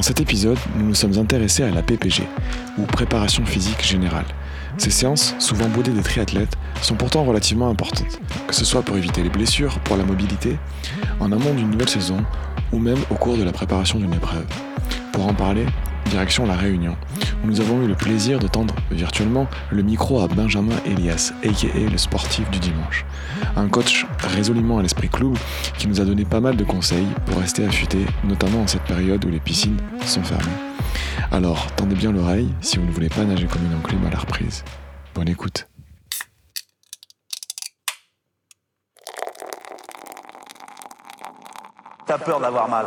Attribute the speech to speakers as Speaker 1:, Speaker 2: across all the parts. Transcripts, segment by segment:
Speaker 1: Dans cet épisode, nous nous sommes intéressés à la PPG, ou préparation physique générale. Ces séances, souvent boudées des triathlètes, sont pourtant relativement importantes, que ce soit pour éviter les blessures, pour la mobilité, en amont d'une nouvelle saison, ou même au cours de la préparation d'une épreuve. Pour en parler, direction La Réunion, où nous avons eu le plaisir de tendre virtuellement le micro à Benjamin Elias, aka le sportif du dimanche. Un coach résolument à l'esprit clou qui nous a donné pas mal de conseils pour rester affûté, notamment en cette période où les piscines sont fermées. Alors, tendez bien l'oreille si vous ne voulez pas nager comme une enclume à la reprise. Bonne écoute.
Speaker 2: T'as peur d'avoir mal.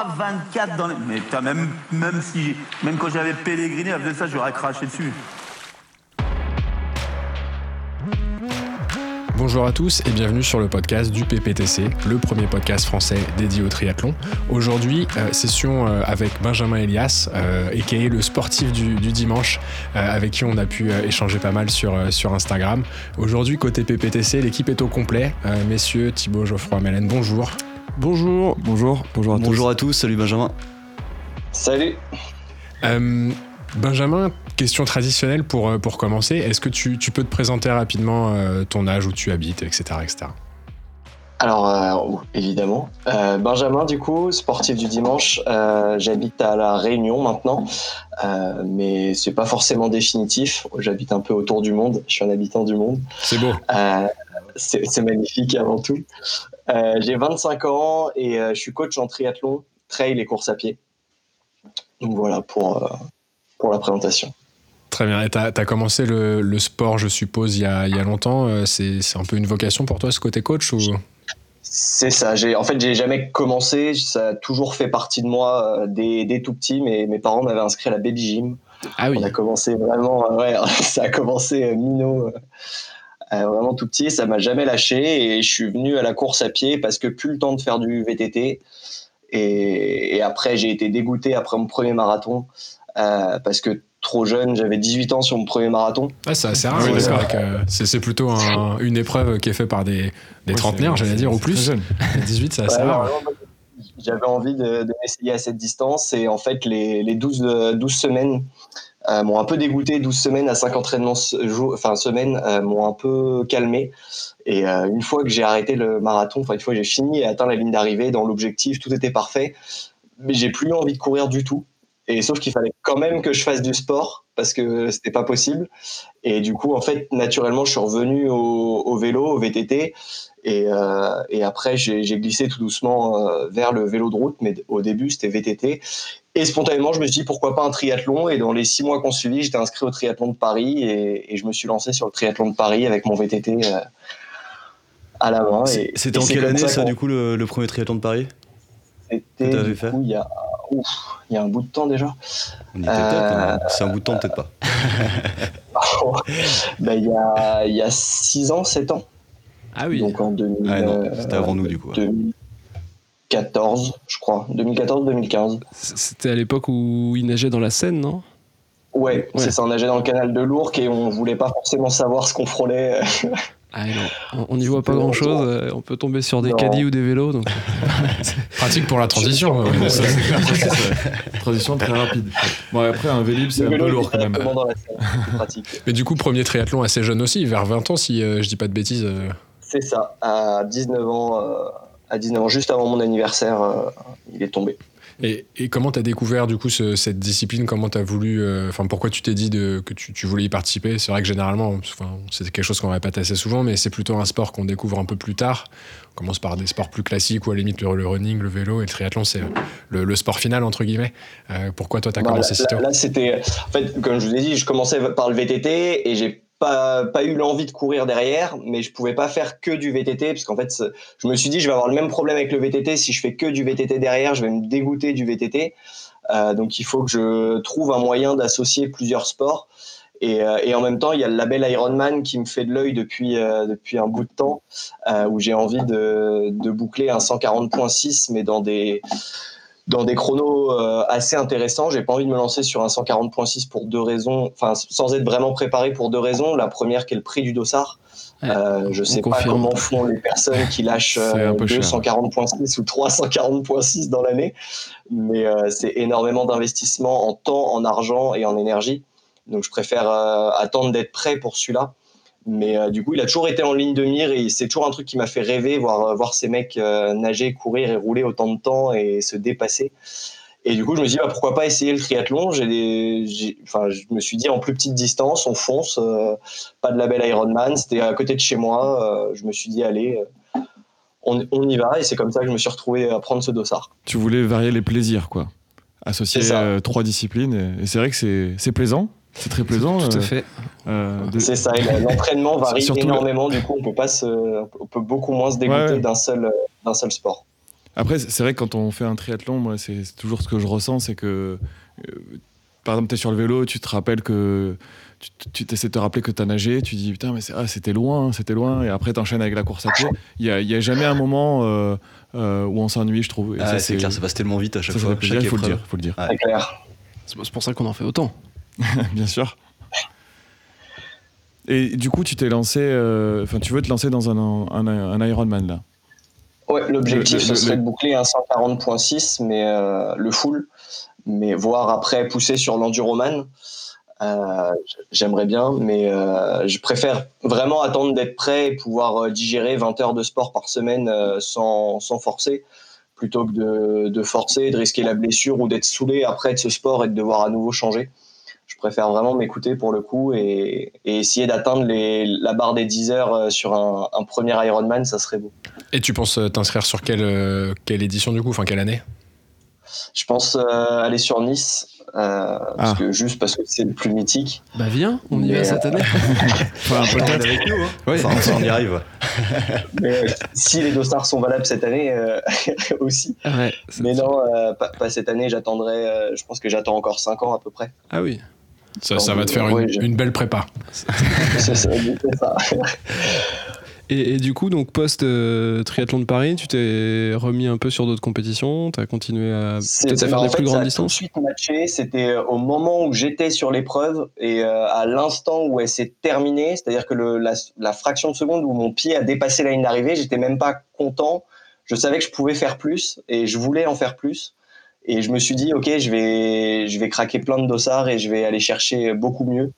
Speaker 2: 3,24 dans les... Mais putain, même, si, même quand j'avais pèleriné, faisait ça, j'aurais craché dessus.
Speaker 3: Bonjour à tous et bienvenue sur le podcast du PPTC, le premier podcast français dédié au triathlon. Aujourd'hui, euh, session euh, avec Benjamin Elias, euh, aka le sportif du, dimanche, euh, avec qui on a pu échanger pas mal sur, Instagram. Aujourd'hui, côté PPTC, l'équipe est au complet. Messieurs, Thibaut, Geoffroy, Mélène, bonjour.
Speaker 1: Bonjour, bonjour, bonjour à tous.
Speaker 4: Bonjour à tous, salut Benjamin.
Speaker 5: Salut.
Speaker 3: Euh, Benjamin, question traditionnelle pour, euh, pour commencer. Est-ce que tu, tu peux te présenter rapidement euh, ton âge, où tu habites, etc. etc.
Speaker 5: Alors, euh, oh, évidemment. Euh, Benjamin, du coup, sportif du dimanche. Euh, J'habite à La Réunion maintenant, euh, mais c'est pas forcément définitif. J'habite un peu autour du monde. Je suis un habitant du monde.
Speaker 3: C'est beau.
Speaker 5: Euh, c'est c'est magnifique avant tout. Euh, J'ai 25 ans et euh, je suis coach en triathlon, trail et course à pied. Donc voilà pour, euh, pour la présentation.
Speaker 3: Très bien. Et t'as as commencé le, le sport, je suppose, il y a, il y a longtemps. C'est un peu une vocation pour toi, ce côté coach ou...
Speaker 5: C'est ça. En fait, j'ai jamais commencé. Ça a toujours fait partie de moi dès, dès tout petit. Mais mes parents m'avaient inscrit à la baby gym.
Speaker 3: Ah oui.
Speaker 5: On a commencé vraiment, ouais, ça a commencé minot, vraiment tout petit. Ça m'a jamais lâché et je suis venu à la course à pied parce que plus le temps de faire du VTT. Et, et après, j'ai été dégoûté après mon premier marathon euh, parce que trop jeune, j'avais 18 ans sur mon premier marathon.
Speaker 3: Ah, c'est assez rare.
Speaker 1: Oui,
Speaker 3: c'est c'est c'est plutôt un- une épreuve qui est faite par des, des
Speaker 1: Ouais,
Speaker 3: trentenaires,
Speaker 1: c'est-
Speaker 3: j'allais dire, ou
Speaker 1: c'est
Speaker 3: plus.
Speaker 1: jeune.
Speaker 3: 18, c'est assez
Speaker 5: Ouais,
Speaker 3: rare.
Speaker 5: J'avais envie de, de m'essayer à cette distance et en fait, les, les 12, euh, 12 semaines euh, m'ont un peu dégoûté. 12 semaines à 5 entraînements se- jou- enfin, semaine euh, m'ont un peu calmé. Et euh, une fois que j'ai arrêté le marathon, enfin, une fois que j'ai fini et atteint la ligne d'arrivée dans l'objectif, tout était parfait. Mais j'ai plus envie de courir du tout. Et sauf qu'il fallait quand même que je fasse du sport parce que c'était pas possible. Et du coup, en fait, naturellement, je suis revenu au, vélo, au VTT. Et, et après, j'ai glissé tout doucement vers le vélo de route, mais au début, c'était VTT. Et spontanément, je me suis dit pourquoi pas un triathlon? Et dans les six mois qu'on suivit, j'étais inscrit au triathlon de Paris et, et je me suis lancé sur le triathlon de Paris avec mon VTT euh, à la main.
Speaker 4: C'était en quelle année ça du coup le, le premier triathlon de Paris?
Speaker 5: C'était
Speaker 4: que t'avais
Speaker 5: du
Speaker 4: fait?
Speaker 5: coup, il y a, ouf, il y a un bout de temps déjà.
Speaker 4: Était
Speaker 5: Euh,
Speaker 4: hein. c'est un bout de temps peut-être pas.
Speaker 5: Ben, il y a il y a six ans, sept ans.
Speaker 3: Ah oui.
Speaker 5: Donc en 2000,
Speaker 4: Ah non,
Speaker 5: euh,
Speaker 4: c'était avant nous du coup.
Speaker 5: 2014, je crois. 2014-2015.
Speaker 6: C'était à l'époque où il nageait dans la Seine, non?
Speaker 5: Ouais, c'est ça. On nageait dans le canal de l'Ourcq et on voulait pas forcément savoir ce qu'on frôlait.
Speaker 6: Ah non, on- n'y voit pas grand chose.
Speaker 5: longtemps.
Speaker 6: On peut tomber sur des
Speaker 5: Non.
Speaker 6: caddies ou des vélos. Donc...
Speaker 3: Pratique pour la transition. euh, ça.
Speaker 1: Transition très rapide. Bon, après, un Vélib, c'est un peu lourd quand même.
Speaker 5: dans la pratique.
Speaker 3: Mais du coup, premier triathlon assez jeune aussi, vers 20 ans, si euh, je dis pas de bêtises. euh.
Speaker 5: C'est ça. À 19 ans, euh, à 19 ans, juste avant mon anniversaire, euh, il est tombé.
Speaker 3: Et, et comment t'as découvert du coup ce- cette discipline? Comment t'as voulu euh, Enfin, pourquoi tu t'es dit de, que tu, tu voulais y participer? C'est vrai que généralement, c'est quelque chose qu'on répète assez souvent, mais c'est plutôt un sport qu'on découvre un peu plus tard. On commence par des sports plus classiques ou à la limite le, le running, le vélo et le triathlon, c'est le, le sport final entre guillemets. Euh, pourquoi toi t'as
Speaker 5: Non,
Speaker 3: commencé si
Speaker 5: là,
Speaker 3: tôt?
Speaker 5: là, là, c'était. En fait, comme je vous ai dit, je commençais par le VTT et j'ai pas, pas eu l'envie de courir derrière, mais je pouvais pas faire que du VTT parce qu'en fait, je me suis dit, je vais avoir le même problème avec le VTT. Si je fais que du VTT derrière, je vais me dégoûter du VTT. Euh, donc, il faut que je trouve un moyen d'associer plusieurs sports. Et, euh, et en même temps, il y a le label Ironman qui me fait de l'œil depuis, euh, depuis un bout de temps, euh, où j'ai envie de, de boucler un 140.6, mais dans des, dans des chronos euh, assez intéressants. J'ai pas envie de me lancer sur un 140.6 pour deux raisons, enfin sans être vraiment préparé pour deux raisons. La première qui est le prix du dossard.
Speaker 6: Ouais,
Speaker 5: Euh, je sais pas comment font les personnes qui lâchent
Speaker 1: C'est un
Speaker 5: euh,
Speaker 1: peu cher.
Speaker 5: 240.6 ou 340.6 dans l'année, mais euh, c'est énormément d'investissement en temps, en argent et en énergie. Donc je préfère euh, attendre d'être prêt pour celui-là. Mais euh, du coup, il a toujours été en ligne de mire et c'est toujours un truc qui m'a fait rêver, voir, euh, voir ces mecs euh, nager, courir et rouler autant de temps et se dépasser. Et du coup, je me suis dit, bah, pourquoi pas essayer le triathlon? Des- enfin, Je me suis dit, en plus petite distance, on fonce, euh, pas de label Ironman, c'était à côté de chez moi. je me suis dit, allez, on, on y va. Et c'est comme ça que je me suis retrouvé à prendre ce dossard.
Speaker 1: Tu voulais varier les plaisirs, quoi. Associer trois disciplines. Et, et c'est vrai que c'est c'est plaisant. C'est très plaisant.
Speaker 6: Tout à
Speaker 1: euh,
Speaker 6: fait.
Speaker 1: euh, de-
Speaker 5: C'est ça, l'entraînement varie
Speaker 1: Surtout le-
Speaker 5: énormément. Du coup, on peut, pas se, on peut beaucoup moins se dégoûter
Speaker 1: Ouais.
Speaker 5: d'un seul, euh, d'un seul sport.
Speaker 1: Après, c'est vrai que quand on fait un triathlon, moi, c'est toujours ce que je ressens, c'est que, euh, par exemple, tu es sur le vélo, tu te rappelles que. Tu tu essaies de te rappeler que tu as nagé, tu dis putain, mais ah, c'était loin, c'était loin, et après tu enchaînes avec la course à pied. Il n'y a, il y a jamais un moment euh, euh, où on s'ennuie, je trouve.
Speaker 4: Ah,
Speaker 1: ça,
Speaker 4: c'est clair, ça passe tellement vite à chaque
Speaker 1: ça,
Speaker 4: fois.
Speaker 1: il faut le dire. Faut le dire.
Speaker 4: Ouais.
Speaker 5: C'est clair.
Speaker 6: C'est c'est pour ça qu'on en fait autant.
Speaker 1: Bien sûr. Et du coup, tu t'es lancé, euh, enfin, tu veux te lancer dans un, un, un Ironman là?
Speaker 5: Ouais, l'objectif, ce serait
Speaker 1: le-
Speaker 5: de boucler un 140.6, mais euh, le full, mais voire après pousser sur l'enduroman. Euh, J'aimerais bien, mais je préfère vraiment attendre d'être prêt et pouvoir digérer 20 heures de sport par semaine sans, sans forcer, plutôt que de, de forcer, de risquer la blessure ou d'être saoulé après de ce sport et de devoir à nouveau changer. Je préfère vraiment m'écouter pour le coup et, et essayer d'atteindre la barre des 10 heures euh, sur un, un premier Ironman, ça serait beau.
Speaker 3: Et tu penses euh, t'inscrire sur quelle, euh, quelle édition du coup Enfin, quelle année?
Speaker 5: Je pense euh, aller sur Nice, euh, parce
Speaker 1: Ah.
Speaker 5: que, juste parce que c'est le plus mythique.
Speaker 6: Bah viens, on y
Speaker 5: Mais,
Speaker 6: va cette année.
Speaker 1: Enfin, peut-être.
Speaker 4: avec nous, hein.
Speaker 6: Ouais.
Speaker 4: Enfin, enfin, on y arrive.
Speaker 5: Mais, euh, si les dossards sont valables cette année euh, aussi.
Speaker 6: Ouais.
Speaker 5: Mais non, euh, pas, pas cette année, j'attendrai, euh, je pense que j'attends encore 5 ans à peu près.
Speaker 6: Ah oui.
Speaker 3: Ça, ça va te faire une,
Speaker 5: Ouais, je-
Speaker 3: une belle prépa.
Speaker 5: C'est ça.
Speaker 6: Et, et du coup, donc post euh, triathlon de Paris, tu t'es remis un peu sur d'autres compétitions, t'as continué à à faire
Speaker 5: en
Speaker 6: des
Speaker 5: fait,
Speaker 6: plus
Speaker 5: ça
Speaker 6: grandes
Speaker 5: a
Speaker 6: distances.
Speaker 5: tout de suite matché. C'était euh, au moment où j'étais sur l'épreuve et euh, à l'instant où elle s'est terminée, c'est-à-dire que le, la, la fraction de seconde où mon pied a dépassé la ligne d'arrivée, j'étais même pas content. Je savais que je pouvais faire plus et je voulais en faire plus. Et je me suis dit, ok, je vais, je vais craquer plein de dossards et je vais aller chercher beaucoup mieux.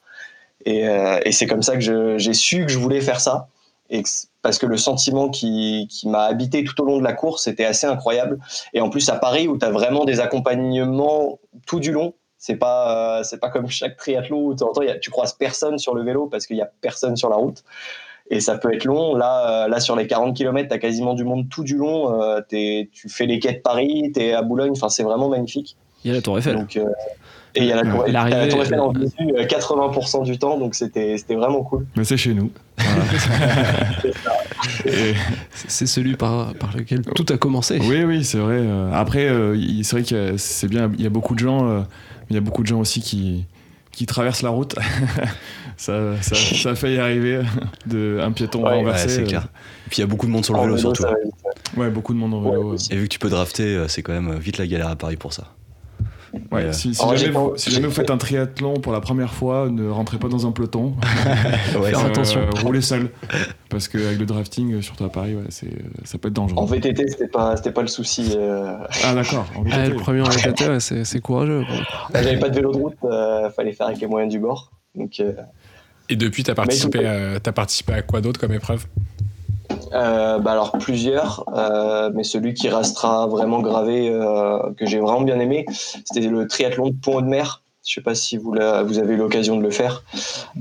Speaker 5: Et, euh, et c'est comme ça que j'ai su que je voulais faire ça. Et que parce que le sentiment qui, qui m'a habité tout au long de la course, c'était assez incroyable. Et en plus, à Paris, où tu as vraiment des accompagnements tout du long, c'est pas, euh, c'est pas comme chaque triathlon où de tu croises personne sur le vélo parce qu'il y a personne sur la route. Et ça peut être long. Là, euh, là sur les 40 km, tu as quasiment du monde tout du long. Euh, t'es- tu fais les quais de Paris, tu es à Boulogne. Enfin, c'est vraiment magnifique.
Speaker 6: Il y a la Tour Eiffel.
Speaker 5: Donc, euh, et il y a la tour, la Eiffel en
Speaker 6: euh,
Speaker 5: visu euh, 80% du temps. Donc, c'était c'était vraiment cool.
Speaker 1: Mais c'est chez nous.
Speaker 6: C'est celui par, par lequel tout a commencé.
Speaker 1: oui, oui, c'est vrai. Après, euh, il- c'est vrai que c'est bien. Il y a beaucoup de gens. euh, Il y a beaucoup de gens aussi qui qui traversent la route. ça, ça, ça a failli arriver de un piéton
Speaker 5: Ouais,
Speaker 1: renversé.
Speaker 4: Ouais, c'est
Speaker 1: euh,
Speaker 4: clair. Et puis il y a beaucoup de monde sur le
Speaker 5: En
Speaker 4: vélo, surtout.
Speaker 1: Ouais, beaucoup de monde en vélo.
Speaker 5: Ouais,
Speaker 1: euh.
Speaker 4: Et vu que tu peux drafter, euh, c'est quand même vite la galère à Paris pour ça.
Speaker 1: Ouais,
Speaker 4: euh,
Speaker 1: si, si
Speaker 5: Alors,
Speaker 1: jamais, vous,
Speaker 5: pas-
Speaker 1: si jamais vous faites un triathlon pour la première fois, ne rentrez pas dans un peloton.
Speaker 4: ouais,
Speaker 6: Faire
Speaker 1: Euh,
Speaker 6: attention.
Speaker 1: roulez seul. Parce qu'avec le drafting, surtout à Paris, ouais, c'est, ça peut être dangereux.
Speaker 5: En VTT, c'était pas, c'était pas le souci. euh.
Speaker 1: Ah, d'accord. en
Speaker 6: Ah,
Speaker 1: VTT.
Speaker 6: le premier en VTT, c'est c'est courageux.
Speaker 5: J'avais pas de vélo de route, euh, fallait faire avec les moyens du bord. Donc, euh,
Speaker 3: Et depuis, t'as participé, à- t'as participé à quoi d'autre comme épreuve?
Speaker 5: Euh, bah alors plusieurs, euh, mais celui qui restera vraiment gravé, euh, que j'ai vraiment bien aimé, c'était le triathlon de Pont de Mer. Je sais pas si vous, la- vous avez eu l'occasion de le faire.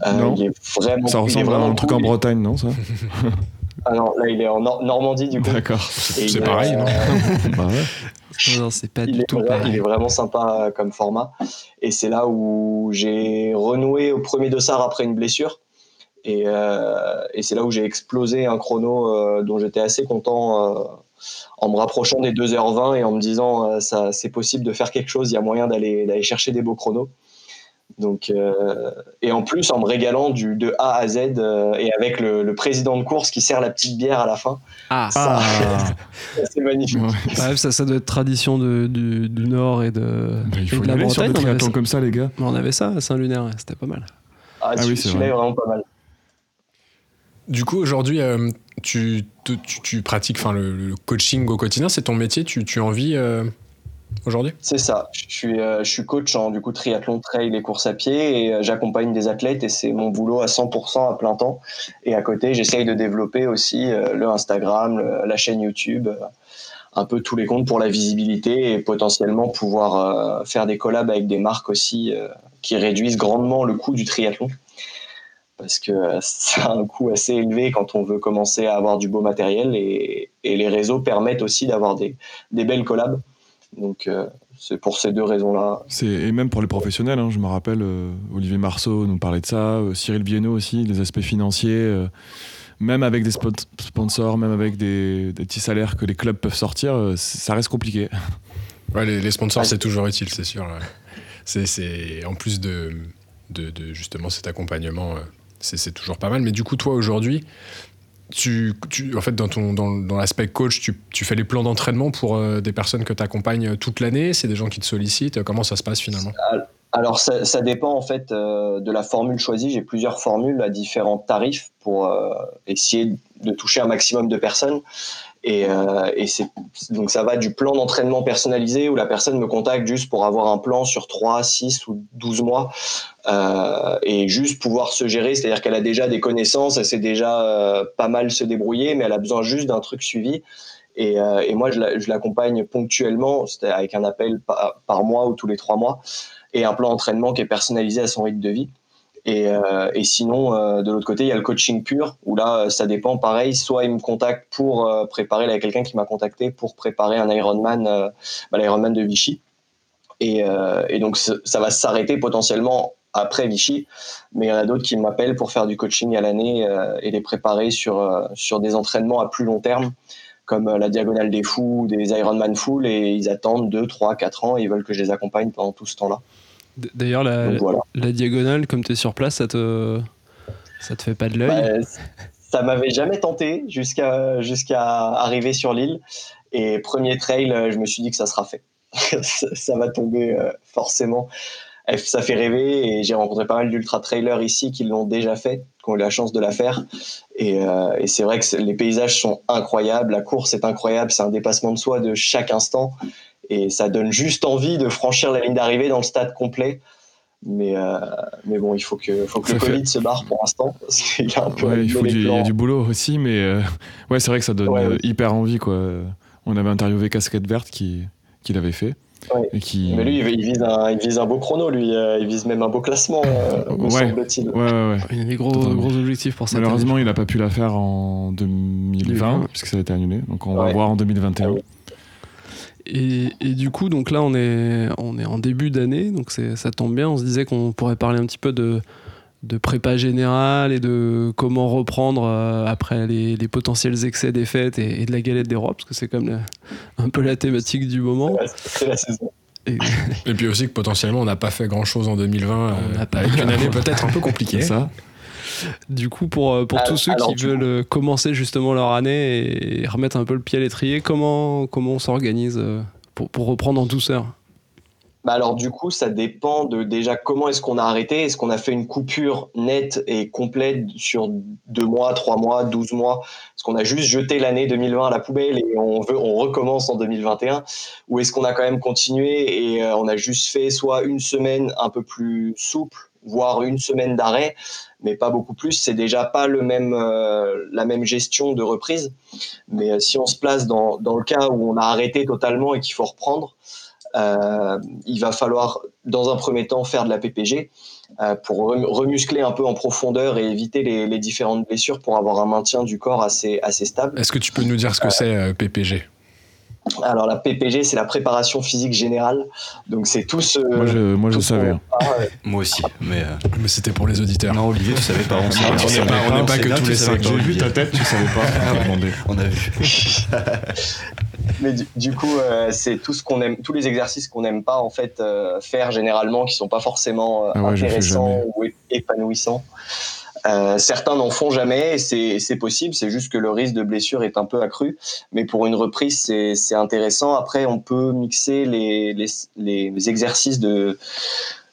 Speaker 5: Euh,
Speaker 1: Non.
Speaker 5: il est vraiment,
Speaker 1: Ça
Speaker 5: il est
Speaker 1: ressemble à
Speaker 5: vraiment
Speaker 1: un truc en Bretagne, non ça?
Speaker 5: Ah non, là il est en Nor- Normandie du coup.
Speaker 1: D'accord.
Speaker 3: C'est
Speaker 5: il est,
Speaker 3: pareil, non
Speaker 1: Bah ouais.
Speaker 6: Non, c'est pas
Speaker 5: il
Speaker 6: du tout pareil.
Speaker 5: il est vraiment sympa euh, comme format. Et c'est là où j'ai renoué au premier dossard après une blessure. Et, euh, et c'est là où j'ai explosé un chrono euh, dont j'étais assez content euh, en me rapprochant des 2h20 et en me disant euh, ça c'est possible de faire quelque chose, il y a moyen d'aller chercher des beaux chronos. Donc, euh, et en plus en me régalant du, de A à Z euh, et avec le, le président de course qui sert la petite bière à la fin.
Speaker 6: Ah,
Speaker 5: Ça,
Speaker 1: Ah,
Speaker 5: c'est magnifique.
Speaker 1: ouais.
Speaker 6: Bref, ça, ça doit être tradition de- du, du Nord et de,
Speaker 1: Bah, il
Speaker 6: et
Speaker 1: faut
Speaker 6: de
Speaker 1: y
Speaker 6: la
Speaker 1: aller sur
Speaker 6: Bretagne.
Speaker 1: des
Speaker 6: On avait,
Speaker 1: triathlons
Speaker 6: ça,
Speaker 1: comme ça, les gars.
Speaker 6: on avait ça à Saint-Lunaire, c'était pas mal.
Speaker 5: Ah,
Speaker 1: Ah oui, c'est
Speaker 5: celui-là
Speaker 1: vrai.
Speaker 5: est vraiment pas mal.
Speaker 3: Du coup, aujourd'hui, euh, tu, tu, tu- tu pratiques enfin, le, le coaching au quotidien, c'est ton métier, tu, tu en vis euh, aujourd'hui?
Speaker 5: C'est ça. Je suis, euh, je suis coach en du coup triathlon, trail et course à pied et euh, j'accompagne des athlètes et c'est mon boulot à 100% à plein temps. Et à côté, j'essaye de développer aussi euh, le Instagram, la chaîne YouTube, un peu tous les comptes pour la visibilité et potentiellement pouvoir faire des collabs avec des marques aussi qui réduisent grandement le coût du triathlon. Parce que ça a un coût assez élevé quand on veut commencer à avoir du beau matériel et, et les réseaux permettent aussi d'avoir des, des belles collabs. Donc euh, c'est pour ces deux raisons-là.
Speaker 1: Et même pour les professionnels, hein, je me rappelle, euh, Olivier Marceau nous parlait de ça, euh, Cyril Bienot aussi, les aspects financiers, euh, même avec des sponsors, même avec des, des petits salaires que les clubs peuvent sortir, euh, ça reste compliqué.
Speaker 3: Ouais, les, les sponsors, c'est toujours utile, c'est sûr. C'est, en plus de, de, de justement cet accompagnement, c'est toujours pas mal. Mais du coup, toi, aujourd'hui, tu, en fait, dans, dans, l'aspect coach, tu, tu fais les plans d'entraînement pour euh, des personnes que tu accompagnes toute l'année C'est des gens qui te sollicitent Comment ça se passe finalement?
Speaker 5: Alors ça, dépend en fait euh, de la formule choisie. J'ai plusieurs formules à différents tarifs pour euh, essayer de toucher un maximum de personnes. Et, euh, et donc ça va du plan d'entraînement personnalisé où la personne me contacte juste pour avoir un plan sur 3, 6 ou 12 mois euh, et juste pouvoir se gérer. C'est-à-dire qu'elle a déjà des connaissances, elle sait déjà euh, pas mal se débrouiller, mais elle a besoin juste d'un truc suivi. Et, euh, et moi, je la- je l'accompagne ponctuellement, avec un appel par, par mois ou tous les trois mois, et un plan d'entraînement qui est personnalisé à son rythme de vie. Et, euh, et sinon, euh, de l'autre côté, il y a le coaching pur, où là, euh, ça dépend, pareil, soit il me contacte pour euh, préparer, là, il y a quelqu'un qui m'a contacté pour préparer un Ironman, bah, l'Ironman de Vichy. Et, et donc, ça va s'arrêter potentiellement après Vichy, mais il y en a d'autres qui m'appellent pour faire du coaching à l'année et les préparer sur, sur des entraînements à plus long terme, comme la Diagonale des Fous, des Ironman Full, et ils attendent 2, 3, 4 ans et ils veulent que je les accompagne pendant tout ce temps-là.
Speaker 6: D'ailleurs, la,
Speaker 5: Donc voilà.
Speaker 6: la diagonale, comme tu es sur place, ça te, ça te fait pas de l'œil
Speaker 5: Bah, ça m'avait jamais tenté jusqu'à jusqu'à arriver sur l'île. Et premier trail, euh, je me suis dit que ça sera fait. ça, ça va tomber euh, forcément. Ça fait rêver et j'ai rencontré pas mal d'ultra trailers ici qui l'ont déjà fait, qui ont eu la chance de la faire. Et, euh, et c'est vrai que les paysages sont incroyables, la course est incroyable, c'est un dépassement de soi de chaque instant. Et ça donne juste envie de franchir la ligne d'arrivée dans le stade complet. Mais, euh, mais bon, il faut que, faut que
Speaker 1: Ça
Speaker 5: le
Speaker 1: fait-
Speaker 5: Covid se barre pour l'instant. Qu'il y a un peu
Speaker 1: Ouais, il,
Speaker 5: abîmé
Speaker 1: faut du, il y a du boulot aussi, mais euh, ouais, c'est vrai que ça donne
Speaker 5: Ouais,
Speaker 1: euh,
Speaker 5: ouais.
Speaker 1: hyper envie. Quoi. On avait interviewé Casquette Verte qui, qui l'avait fait.
Speaker 5: Ouais.
Speaker 1: Et qui...
Speaker 5: Mais lui, il il vise, un, il vise un beau chrono, lui. Il vise même un beau classement, euh, me
Speaker 1: Ouais.
Speaker 5: semble-t-il.
Speaker 1: Ouais, ouais, ouais.
Speaker 6: Il y a des gros,
Speaker 1: Totalement.
Speaker 6: gros objectifs pour ça.
Speaker 1: Malheureusement, il n'a pas pu la faire en 2020,
Speaker 6: 2020.
Speaker 1: puisque ça a été annulé. Donc on va voir en 2021.
Speaker 5: Ah oui.
Speaker 6: Et, et du coup, donc là, on est, on est en début d'année, donc ça tombe bien. On se disait qu'on pourrait parler un petit peu de, de prépa générale et de comment reprendre euh, après les, les potentiels excès des fêtes et, et de la galette des rois, parce que c'est comme la- un peu la thématique du moment.
Speaker 5: C'est la saison.
Speaker 6: Et-
Speaker 3: Et puis aussi que potentiellement, on n'a pas fait grand-chose en 2020,
Speaker 6: On
Speaker 3: euh,
Speaker 6: n'a pas-
Speaker 3: avec une année peut-être un peu compliquée.
Speaker 1: C'est ça.
Speaker 6: Du coup, pour, euh, pour
Speaker 5: Ah,
Speaker 6: tous ceux
Speaker 5: alors,
Speaker 6: qui veulent euh, commencer justement leur année et remettre un peu le pied à l'étrier, comment, comment on s'organise euh, pour, pour reprendre en douceur?
Speaker 5: Bah alors du coup, ça dépend de déjà comment est-ce qu'on a arrêté. Est-ce qu'on a fait une coupure nette et complète sur deux mois, trois mois, 12 mois? Est-ce qu'on a juste jeté l'année 2020 à la poubelle et on veut, on recommence en 2021 Ou est-ce qu'on a quand même continué et on a juste fait soit une semaine un peu plus souple voire une semaine d'arrêt, mais pas beaucoup plus. C'est déjà pas le même, euh, la même gestion de reprise. Mais si on se place dans, dans, le cas où on a arrêté totalement et qu'il faut reprendre, il va falloir dans un premier temps faire de la PPG pour remuscler un peu en profondeur et éviter les, les, différentes blessures pour avoir un maintien du corps assez, assez stable.
Speaker 3: Est-ce que tu peux nous dire ce que c'est PPG
Speaker 5: alors la PPG, c'est la préparation physique générale. Donc c'est tout ce.
Speaker 1: Moi je, moi, je savais.
Speaker 4: moi aussi, mais. Euh...
Speaker 3: Mais c'était pour les auditeurs.
Speaker 4: Non, Olivier, tu savais pas. On
Speaker 3: savait pas, on n'est pas, que tous les cinq.
Speaker 1: J'ai vu ta tête, tu savais pas.
Speaker 4: on a vu.
Speaker 5: mais du, du coup, euh, c'est tout ce qu'on aime, tous les exercices qu'on n'aime pas en fait euh, faire généralement, qui sont pas forcément euh,
Speaker 1: ah ouais,
Speaker 5: intéressants ou épanouissants. Euh, certains n'en font jamais, c'est possible, c'est juste que le risque de blessure est un peu accru. Mais pour une reprise, c'est intéressant. Après, on peut mixer les, les, les, exercices de,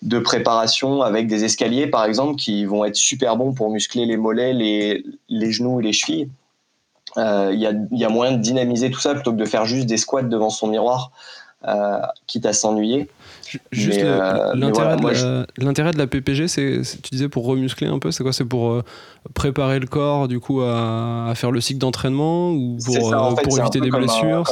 Speaker 5: de préparation avec des escaliers, par exemple, qui vont être super bons pour muscler les mollets, les, les genoux et les chevilles. Il euh, y, a, y, a, moyen de dynamiser tout ça plutôt que de faire juste des squats devant son miroir, euh, quitte à s'ennuyer.
Speaker 6: Juste euh, l'intérêt voilà, de, de, la PPG, c'est tu disais pour remuscler un peu, c'est quoi? C'est pour euh, préparer le corps du coup à, à faire le cycle d'entraînement ou pour,
Speaker 5: ça, en fait,
Speaker 6: pour éviter des blessures?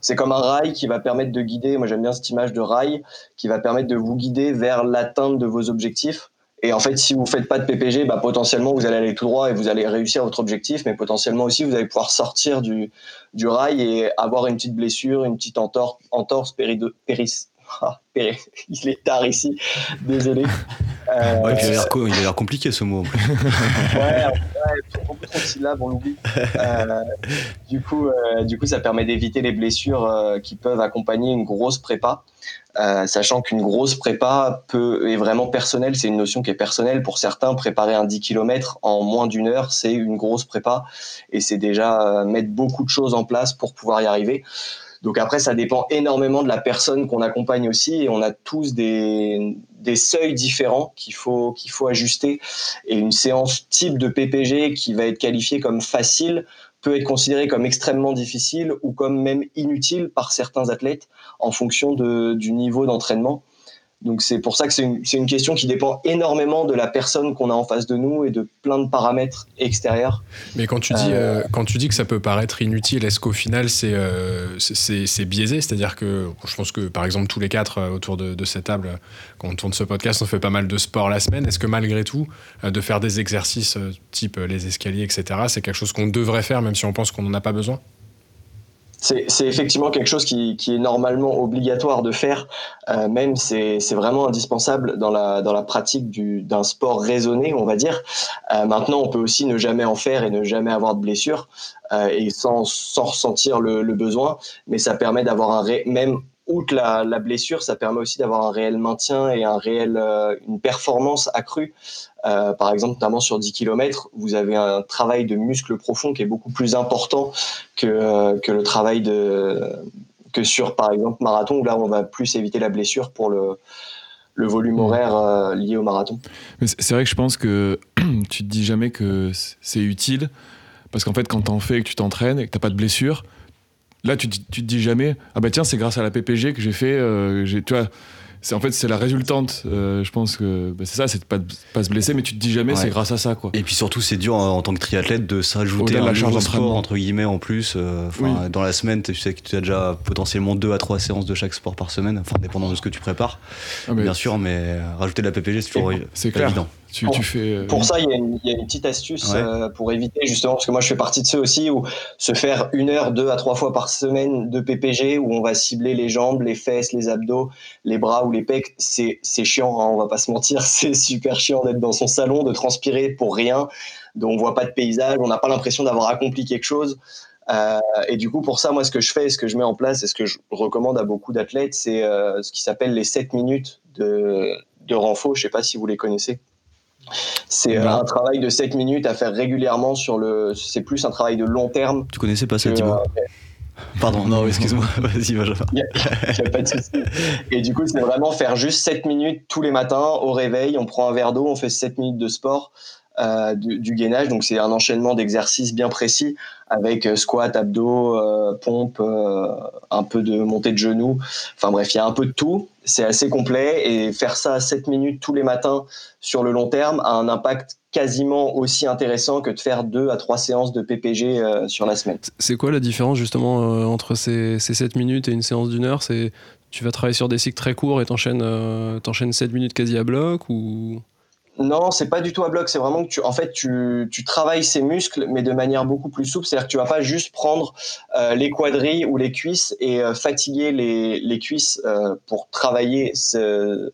Speaker 5: c'est comme un rail qui va permettre de guider, moi j'aime bien cette image de rail, qui va permettre de vous guider vers l'atteinte de vos objectifs. Et en fait, si vous faites pas de PPG, bah, potentiellement vous allez aller tout droit et vous allez réussir votre objectif, mais potentiellement aussi vous allez pouvoir sortir du, du rail et avoir une petite blessure, une petite entorse, entorse péris, ah, il est tard ici, désolé.
Speaker 4: Euh, ouais, il a l'air compliqué ce mot.
Speaker 5: Ouais, ouais, beaucoup trop de syllabes, on l'oublie. Euh, du, coup, euh, du coup, ça permet d'éviter les blessures qui peuvent accompagner une grosse prépa. Sachant qu'une grosse prépa peut, est vraiment personnelle, c'est une notion qui est personnelle. Pour certains, préparer un 10 km en moins d'une heure, c'est une grosse prépa. Et c'est déjà mettre beaucoup de choses en place pour pouvoir y arriver. Donc après, ça dépend énormément de la personne qu'on accompagne aussi, et on a tous des, seuils différents qu'il faut faut ajuster. Et une séance type de PPG qui va être qualifiée comme facile peut être considérée comme extrêmement difficile ou comme même inutile par certains athlètes en fonction de, du niveau d'entraînement. Donc c'est pour ça que c'est une, une, question qui dépend énormément de la personne qu'on a en face de nous et de plein de paramètres extérieurs.
Speaker 3: Mais quand tu dis, euh... Euh, quand tu dis que ça peut paraître inutile, est-ce qu'au final c'est euh, c'est biaisé? C'est-à-dire que je pense que par exemple tous les quatre euh, autour de, de, cette table, quand on tourne ce podcast, on fait pas mal de sport la semaine. Est-ce que malgré tout, de faire des exercices type les escaliers, etc., c'est quelque chose qu'on devrait faire même si on pense qu'on n'en a pas besoin?
Speaker 5: C'est effectivement quelque chose qui, qui, est normalement obligatoire de faire, euh, même c'est vraiment indispensable dans la, dans la pratique d'un sport raisonné, on va dire. Euh, maintenant, on peut aussi ne jamais en faire et ne jamais avoir de blessure euh, et sans, sans ressentir le, le, besoin, mais ça permet d'avoir un même outre la, la, blessure, ça permet aussi d'avoir un réel maintien et un réel, euh, une performance accrue. Euh, par exemple, notamment sur 10 km, vous avez un travail de muscle profond qui est beaucoup plus important que, euh, que le travail de que sur, par exemple, marathon, où là, on va plus éviter la blessure pour le, le volume horaire lié au marathon.
Speaker 1: C'est vrai que je pense que tu te dis jamais que c'est utile, parce qu'en fait, quand t'en fais et que tu t'entraînes et que t'as pas de blessure, là tu, tu, te dis jamais ah bah tiens c'est grâce à la PPG que j'ai fait euh, j'ai tu vois c'est en fait c'est la résultante euh, je pense que bah, c'est ça c'est de pas, pas se blesser mais tu te dis jamais ouais. c'est grâce à ça quoi.
Speaker 4: Et puis surtout c'est dur en, en tant que triathlète de s'ajouter un
Speaker 1: la charge
Speaker 4: sport entre guillemets en plus euh, oui. dans la semaine tu sais que tu as déjà potentiellement deux à trois séances de chaque sport par semaine enfin dépendant de ce que tu prépares. Ah, bien sûr mais rajouter de la PPG c'est toujours
Speaker 1: c'est clair. évident tu,
Speaker 5: pour,
Speaker 1: tu fais, euh...
Speaker 5: pour ça, il y, a une petite astuce ouais. euh, pour éviter justement, parce que moi je fais partie de ceux aussi où se faire une heure, deux à trois fois par semaine de PPG où on va cibler les jambes, les fesses, les abdos, les bras ou les pecs, c'est chiant, hein, on va pas se mentir, c'est super chiant d'être dans son salon, de transpirer pour rien, donc on voit pas de paysage, on n'a pas l'impression d'avoir accompli quelque chose. Euh, et du coup, pour ça, moi, ce que je fais, ce que je mets en place, et ce que je recommande à beaucoup d'athlètes, c'est euh, ce qui s'appelle les 7 minutes de, de renfort. Je sais pas si vous les connaissez. C'est euh, un travail de 7 minutes à faire régulièrement sur le. C'est plus un travail de long terme.
Speaker 4: Tu connaissais pas ça, Thibaut euh, Pardon, non, excuse-moi, vas-y, Benjamin.
Speaker 5: Il n'y a, pas de souci. Et du coup, c'est vraiment faire juste 7 minutes tous les matins au réveil. On prend un verre d'eau, on fait 7 minutes de sport, euh, du, gainage. Donc, c'est un enchaînement d'exercices bien précis avec squat, abdos, pompe, un peu de montée de genoux. Enfin bref, il y a un peu de tout. C'est assez complet et faire ça 7 minutes tous les matins sur le long terme a un impact quasiment aussi intéressant que de faire 2 à 3 séances de PPG sur la semaine.
Speaker 6: C'est quoi la différence justement entre ces, ces 7 minutes et une séance d'une heure? C'est tu vas travailler sur des cycles très courts et t'enchaînes euh, 7 minutes quasi à bloc ou?
Speaker 5: Non, c'est pas du tout à bloc. C'est vraiment que tu, en fait, tu, tu, travailles ces muscles, mais de manière beaucoup plus souple. C'est-à-dire que tu vas pas juste prendre euh, les quadrilles ou les cuisses et euh, fatiguer les, les cuisses euh, pour travailler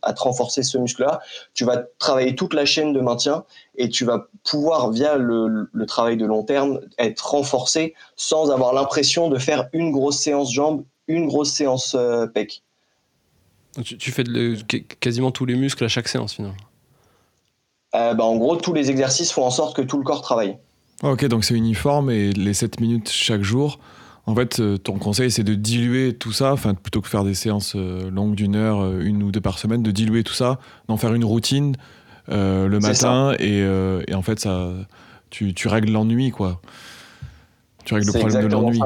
Speaker 5: à te renforcer ce muscle-là. Tu vas travailler toute la chaîne de maintien et tu vas pouvoir, via le, travail de long terme, être renforcé sans avoir l'impression de faire une grosse séance jambes, une grosse séance pec.
Speaker 6: Tu, tu fais quasiment tous les muscles à chaque séance finalement.
Speaker 5: Euh, bah, en gros, tous les exercices font en sorte que tout le corps travaille.
Speaker 1: Ok, donc c'est uniforme et les 7 minutes chaque jour, en fait, euh, ton conseil, c'est de diluer tout ça, enfin, plutôt que faire des séances euh, longues d'une heure, une ou deux par semaine, de diluer tout ça, d'en faire une routine le matin et, et, en fait, ça, tu, tu règles l'ennui, quoi. Tu règles le problème de l'ennui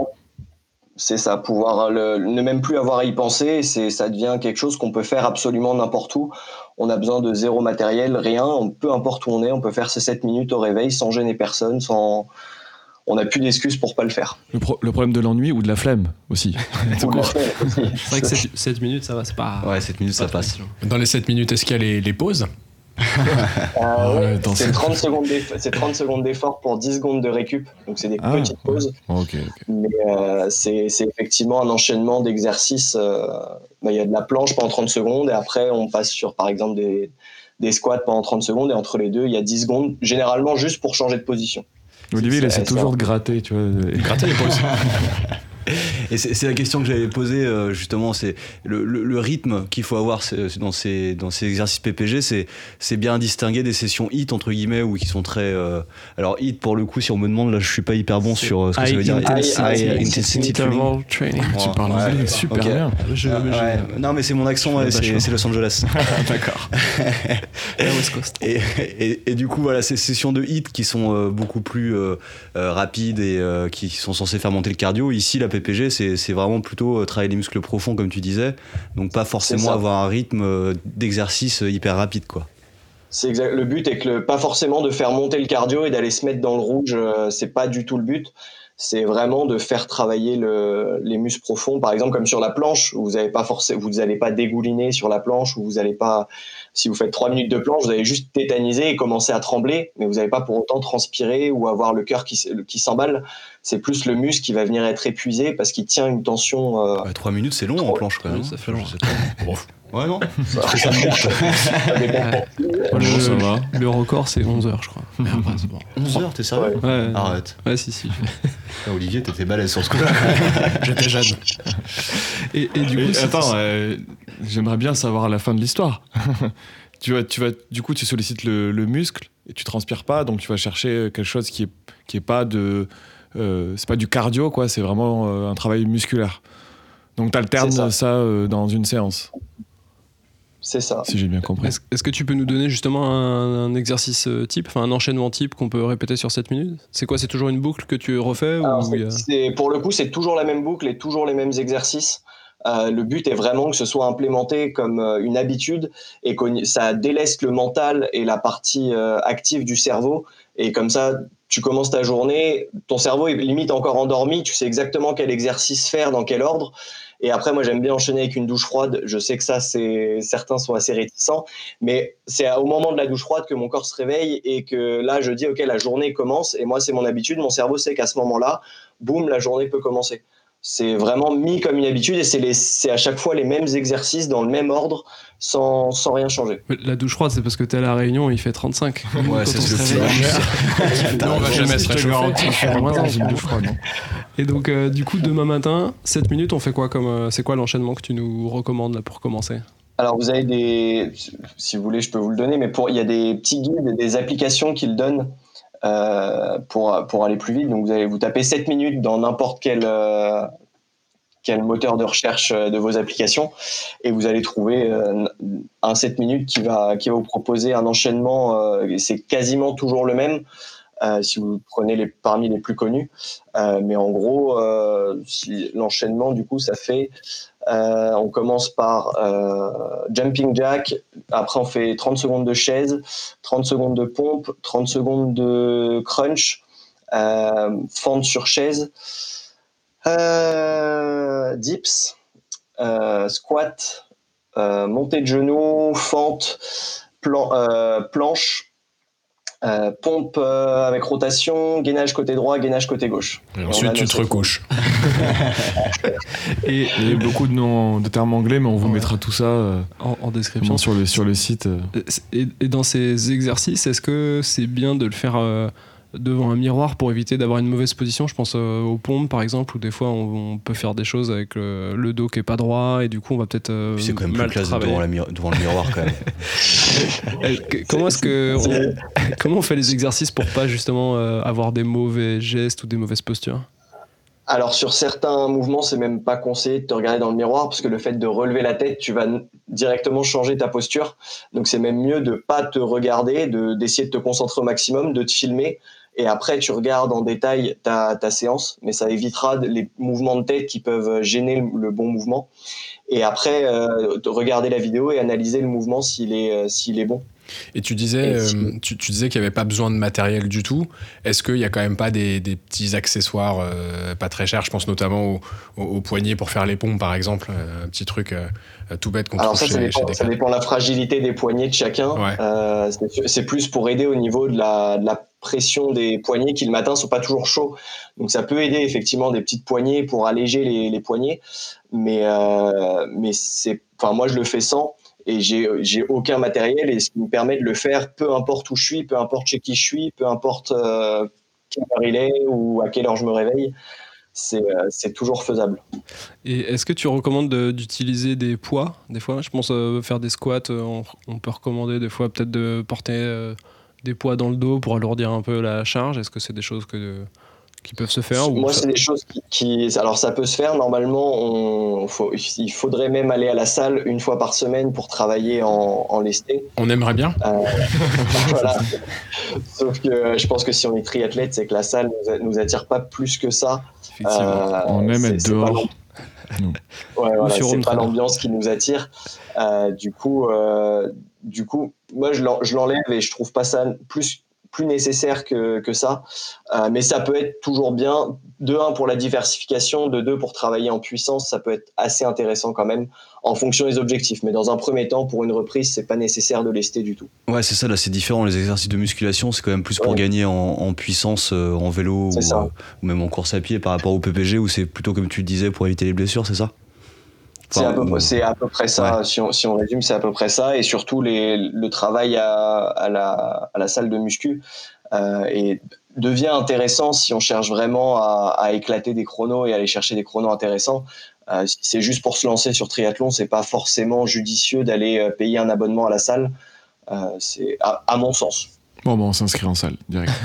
Speaker 5: c'est ça, pouvoir ne même plus avoir à y penser, c'est ça devient quelque chose qu'on peut faire absolument n'importe où. On a besoin de zéro matériel, rien, peu importe où on est, on peut faire ces 7 minutes au réveil sans gêner personne, sans on n'a plus d'excuses pour pas le faire.
Speaker 1: Le, problème de l'ennui ou de la flemme aussi.
Speaker 6: c'est vrai que 7, minutes, ça va, c'est pas.
Speaker 4: Ouais, 7 minutes, ça passe.
Speaker 3: Dans les 7 minutes, est-ce qu'il y a les pauses?
Speaker 5: euh, c'est 30 secondes c'est 30 secondes d'effort pour 10 secondes de récup donc c'est des ah, petites pauses. Mais euh, c'est effectivement un enchaînement d'exercices euh, bah, il y a de la planche pendant 30 secondes et après on passe sur par exemple des, des squats pendant 30 secondes et entre les deux il y a 10 secondes généralement juste pour changer de position.
Speaker 1: Olivier il essaie toujours de gratter tu vois.
Speaker 3: Gratter les pauses
Speaker 4: Et c'est la question que j'avais posée euh, justement, c'est le, rythme qu'il faut avoir dans ces, dans ces exercices PPG, c'est bien distinguer des sessions HIT entre guillemets ou qui sont très. Euh, alors HIT pour le coup, si on me demande, là je suis pas hyper bon sur euh, ce que ça veut dire.
Speaker 6: High intensity training.
Speaker 1: Tu parles anglais super bien.
Speaker 4: Non mais c'est mon accent, c'est Los Angeles.
Speaker 1: D'accord.
Speaker 4: et, et, et, du coup voilà, ces sessions de HIT qui sont beaucoup plus rapides et qui sont censées faire monter le cardio. Ici la PPG, c'est vraiment plutôt euh, travailler les muscles profonds, comme tu disais. Donc, pas forcément avoir un rythme euh, d'exercice euh, hyper rapide, quoi.
Speaker 5: C'est exact. Le but est que pas forcément de faire monter le cardio et d'aller se mettre dans le rouge. c'est pas du tout le but. C'est vraiment de faire travailler les muscles profonds. Par exemple, comme sur la planche, vous n'allez pas forcément, vous n'allez pas dégouliner sur la planche ou vous n'allez pas si vous faites trois minutes de planche, vous allez juste tétaniser et commencer à trembler, mais vous n'allez pas pour autant transpirer ou avoir le cœur qui, qui s'emballe. C'est plus le muscle qui va venir être épuisé parce qu'il tient une tension.
Speaker 4: Euh, trois minutes, c'est long en planche quand même.
Speaker 6: ça fait long.
Speaker 4: Ouais, non
Speaker 6: ça, le, le, record, c'est 11 heures, je crois. Merde,
Speaker 4: bon. 11 heures, t'es sérieux
Speaker 6: ouais.
Speaker 4: Arrête.
Speaker 6: Ouais, si, si.
Speaker 4: Ah, Olivier, t'étais balèze sur ce coup-là.
Speaker 3: J'étais jeune.
Speaker 1: Et, et, du coup, attends, euh, j'aimerais bien savoir la fin de l'histoire. tu vas, tu vas, du coup, tu sollicites le, muscle et tu transpires pas, donc tu vas chercher quelque chose qui est, qui est pas de, euh, c'est pas du cardio, quoi. C'est vraiment euh, un travail musculaire. Donc tu alternes ça, ça euh, dans une séance.
Speaker 5: C'est ça.
Speaker 1: Si j'ai bien compris.
Speaker 6: Est-ce, que tu peux nous donner justement un, exercice type, enfin un enchaînement type qu'on peut répéter sur 7 minutes? C'est quoi C'est toujours une boucle que tu refais
Speaker 5: Pour le coup, c'est toujours la même boucle et toujours les mêmes exercices. Euh, le but est vraiment que ce soit implémenté comme euh, une habitude et que ça délaisse le mental et la partie euh, active du cerveau. Et comme ça, tu commences ta journée, ton cerveau est limite encore endormi, tu sais exactement quel exercice faire, dans quel ordre. Et après, moi, j'aime bien enchaîner avec une douche froide. Je sais que ça, c'est certains sont assez réticents, mais c'est au moment de la douche froide que mon corps se réveille et que là, je dis, ok, la journée commence. Et moi, c'est mon habitude. Mon cerveau sait qu'à ce moment-là, boum, la journée peut commencer c'est vraiment mis comme une habitude et c'est à chaque fois les mêmes exercices dans le même ordre sans, sans rien changer.
Speaker 6: La douche froide, c'est parce que tu es à la Réunion, il fait 35.
Speaker 4: Ouais, c'est ce
Speaker 3: que on va jamais se réchauffer.
Speaker 6: une douche froide. Et donc, euh, du coup, demain matin, 7 minutes, on fait quoi comme. Euh, c'est quoi l'enchaînement que tu nous recommandes là pour commencer?
Speaker 5: Alors vous avez des, si vous voulez, je peux vous le donner, mais pour il y a des petits guides, des applications qui le donnent euh, pour, pour aller plus vite. Donc vous allez vous taper 7 minutes dans n'importe quel, euh, quel moteur de recherche euh, de vos applications et vous allez trouver un 7 minutes qui va, qui va vous proposer un enchaînement. c'est quasiment toujours le même. si vous prenez les, parmi les plus connus. mais en gros, l'enchaînement, du coup, ça fait on commence par jumping jack, après on fait 30 secondes de chaise, 30 secondes de pompe, 30 secondes de crunch, fente sur chaise, dips, squat, euh, montée de genoux, fente, euh, planche, euh, pompe avec rotation, gainage côté droit, gainage côté gauche.
Speaker 3: Et ensuite, tu te recouches.
Speaker 1: et il y a beaucoup de, noms, de termes anglais, mais on vous mettra tout ça
Speaker 6: en, description
Speaker 1: sur le, sur le site.
Speaker 6: Et, et dans ces exercices, est-ce que c'est bien de le faire devant un miroir pour éviter d'avoir une mauvaise position. Je pense euh, aux pompes par exemple, où des fois on, peut faire des choses avec le, dos qui est pas droit et du coup on va peut-être. Euh,
Speaker 4: c'est quand même plus classe devant, devant, le miroir quand même.
Speaker 6: Euh, comment est-ce que comment on fait les exercices pour pas justement avoir des mauvais gestes ou des mauvaises postures?
Speaker 5: Alors sur certains mouvements, c'est même pas conseillé de te regarder dans le miroir parce que le fait de relever la tête, tu vas directement changer ta posture. Donc c'est même mieux de pas te regarder, de d'essayer de te concentrer au maximum, de te filmer et après tu regardes en détail ta, séance, mais ça évitera les mouvements de tête qui peuvent gêner le, bon mouvement. Et après, euh, regarder la vidéo et analyser le mouvement s'il est, euh, s'il est bon.
Speaker 3: Et tu disais, euh, tu, disais qu'il n'y avait pas besoin de matériel du tout. Est-ce qu'il n'y a quand même pas des, petits accessoires euh, pas très chers? Je pense notamment au, poignet pour faire les pompes, par exemple. Euh, un petit truc tout bête qu'on
Speaker 5: trouve ça, ça, dépend, ça dépend de la fragilité des poignets de chacun. c'est plus pour aider au niveau de la, pression des poignets qui le matin sont pas toujours chauds. Donc ça peut aider effectivement des petites poignées pour alléger les, les poignets. Mais, mais c'est, enfin moi je le fais sans et j'ai j'ai aucun matériel et ce qui me permet de le faire peu importe où je suis, peu importe chez qui je suis, peu importe euh, quelle heure il est ou à quelle heure je me réveille. C'est, euh, toujours faisable.
Speaker 6: Et est-ce que tu recommandes d'utiliser des poids des fois? Je pense euh, faire des squats, on, on, peut recommander des fois peut-être de porter des poids dans le dos pour alourdir un peu la charge. Est-ce que c'est des choses que qui peuvent se faire
Speaker 5: Moi, c'est des choses qui, Alors, ça peut se faire. Normalement, on, il faudrait même aller à la salle une fois par semaine pour travailler en, en lesté.
Speaker 3: On aimerait bien. Euh,
Speaker 5: voilà. Sauf que je pense que si on est triathlète, c'est que la salle nous, nous attire pas plus que ça.
Speaker 1: Euh, on aime être dehors.
Speaker 5: ouais, voilà, c'est pas l'ambiance qui nous attire. Euh, du coup, du coup, moi je l'enlève et je trouve pas ça plus plus nécessaire que, que ça. Euh, mais ça peut être toujours bien, de un pour la diversification, de deux pour travailler en puissance, ça peut être assez intéressant quand même en fonction des objectifs. Mais dans un premier temps, pour une reprise, c'est pas nécessaire de lester du tout.
Speaker 4: Ouais, c'est ça, là c'est différent. Les exercices de musculation, c'est quand même plus pour gagner en, puissance euh, en vélo ou, euh, ou, même en course à pied par rapport au PPG où c'est plutôt comme tu disais pour éviter les blessures, c'est ça?
Speaker 5: C'est à, à, peu près ça, si, on, si, on, résume, c'est à peu près ça. Et surtout, les, le travail à, à, la, à, la, salle de muscu euh, et devient intéressant si on cherche vraiment à, éclater des chronos et aller chercher des chronos intéressants. Euh, si c'est juste pour se lancer sur triathlon, c'est pas forcément judicieux d'aller euh, payer un abonnement à la salle. Euh, c'est à, à, mon sens.
Speaker 1: Bon, bon on s'inscrit en salle direct.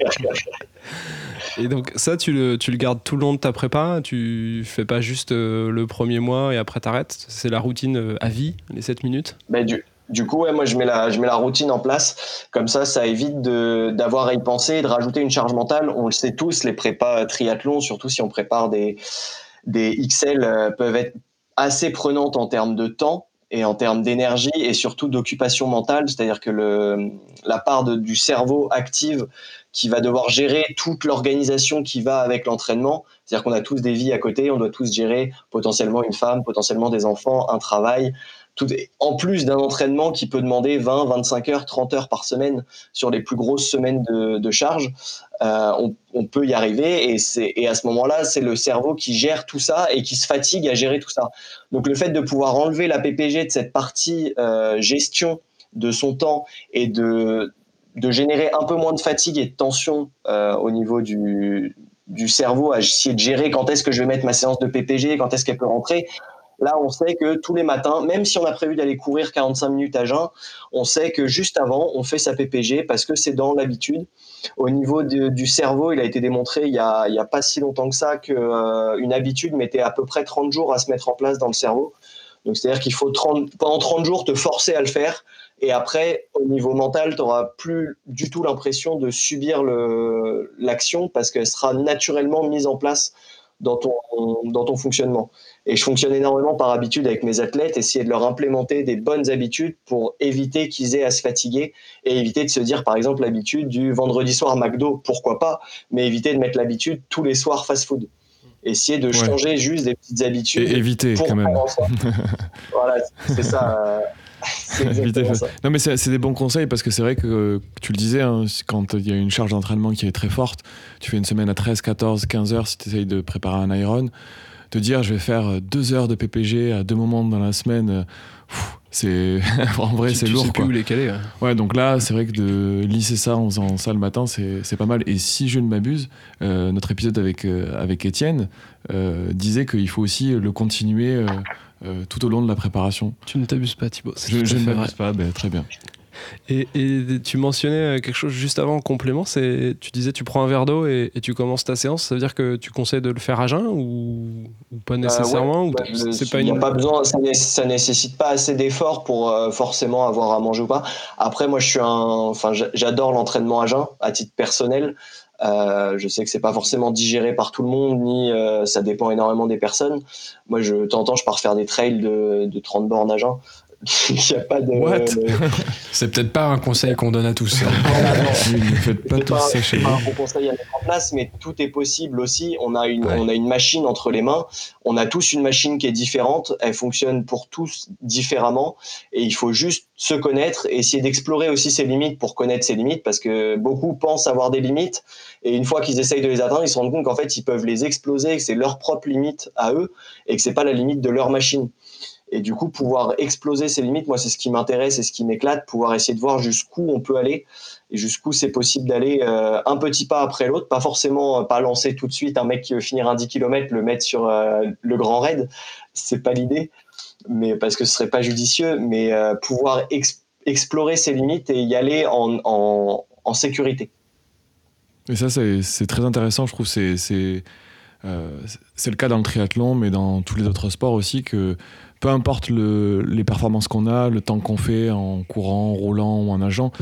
Speaker 6: Et donc ça, tu le, gardes tout le long de ta prépa Tu fais pas juste euh, le premier mois et après t'arrêtes? C'est la routine euh, à vie, les 7 minutes?
Speaker 5: Bah, du, coup, moi je mets, la, routine en place. Comme ça, ça évite d'avoir à y penser et de rajouter une charge mentale. On le sait tous, les prépas triathlon, surtout si on prépare des, des XL, euh, peuvent être assez prenantes en termes de temps et en termes d'énergie et surtout d'occupation mentale, c'est-à-dire que le, la part du cerveau active qui va devoir gérer toute l'organisation qui va avec l'entraînement. C'est-à-dire qu'on a tous des vies à côté, on doit tous gérer potentiellement une femme, potentiellement des enfants, un travail, en plus d'un entraînement qui peut demander 20, 25 heures, 30 heures par semaine sur les plus grosses semaines de, charge, euh, on, on, peut y arriver et, et à ce moment-là, c'est le cerveau qui gère tout ça et qui se fatigue à gérer tout ça. Donc le fait de pouvoir enlever la PPG de cette partie euh, gestion de son temps et de, de générer un peu moins de fatigue et de tension euh, au niveau du, du cerveau à essayer de gérer quand est-ce que je vais mettre ma séance de PPG, quand est-ce qu'elle peut rentrer. Là, on sait que tous les matins, même si on a prévu d'aller courir 45 minutes à jeun, on sait que juste avant, on fait sa PPG parce que c'est dans l'habitude. Au niveau du cerveau, il a été démontré il y a, a pas si longtemps que ça qu'une euh, habitude mettait à peu près 30 jours à se mettre en place dans le cerveau. Donc, c'est-à-dire qu'il faut 30, pendant 30 jours te forcer à le faire Et après, au niveau mental, tu n'auras plus du tout l'impression de subir l'action parce qu'elle sera naturellement mise en place dans ton, dans ton fonctionnement. Et je fonctionne énormément par habitude avec mes athlètes, essayer de leur implémenter des bonnes habitudes pour éviter qu'ils aient à se fatiguer et éviter de se dire, par exemple, l'habitude du vendredi soir McDo, pourquoi pas, mais éviter de mettre l'habitude tous les soirs fast-food. Essayer de changer juste des petites habitudes.
Speaker 1: Et éviter quand même.
Speaker 5: voilà, c'est ça. Euh,
Speaker 1: non, mais c'est des bons conseils parce que c'est vrai que, tu le disais, hein, quand il y a une charge d'entraînement qui est très forte, tu fais une semaine à 13, 14, 15 heures si tu essayes de préparer un Iron, te dire je vais faire deux heures de PPG à deux moments dans la semaine, euh, c'est en vrai c'est lourd.
Speaker 6: Sais
Speaker 1: quoi.
Speaker 6: Plus où les caler,
Speaker 1: ouais. donc là c'est vrai que de lisser ça en faisant ça le matin c'est pas mal. Et si je ne m'abuse, euh, notre épisode avec, euh, avec Étienne disait qu'il faut aussi le continuer euh, tout au long de la préparation.
Speaker 6: Tu ne t'abuses pas, Thibaut.
Speaker 1: Je, ne m'abuse pas, ben, très bien.
Speaker 6: Et, tu mentionnais euh, quelque chose juste avant en complément, c'est tu disais tu prends un verre d'eau et, tu commences ta séance, ça veut dire que tu conseilles de le faire à jeun ou, pas euh, nécessairement
Speaker 5: bah, c'est pas une... pas besoin, ça, ne nécessite pas assez d'efforts pour forcément avoir à manger ou pas. Après moi je suis un, enfin j'adore l'entraînement à jeun à titre personnel. Euh, je sais que c'est pas forcément digéré par tout le monde, ni euh, ça dépend énormément des personnes. Moi, je temps je pars faire des trails de, de 30 bornes à jeun. Il n'y a pas de.
Speaker 3: C'est peut-être pas un conseil qu'on donne à tous.
Speaker 1: ne faites pas tout ça chez
Speaker 5: vous. un bon conseil à mettre en place, mais tout est possible aussi. On a, une, on a une machine entre les mains. On a tous une machine qui est différente. Elle fonctionne pour tous différemment. Et il faut juste se connaître et essayer d'explorer aussi ses limites pour connaître ses limites parce que beaucoup pensent avoir des limites. Et une fois qu'ils essayent de les atteindre, ils se rendent compte qu'en fait, ils peuvent les exploser, que c'est leur propre limite à eux et que c'est pas la limite de leur machine. Et du coup, pouvoir exploser ses limites, moi, c'est ce qui m'intéresse et ce qui m'éclate, pouvoir essayer de voir jusqu'où on peut aller et jusqu'où c'est possible d'aller euh, un petit pas après l'autre, pas forcément euh, pas lancer tout de suite un mec qui veut finir un 10 km, le mettre sur euh, le grand raid, c'est pas l'idée, mais parce que ce serait pas judicieux, mais pouvoir explorer ses limites et y aller en, en, en sécurité.
Speaker 1: Et ça, c'est très intéressant, je trouve, c'est c'est le cas dans le triathlon, mais dans tous les autres sports aussi, que peu importe les performances qu'on a, le temps qu'on fait en courant, en roulant ou en nageant,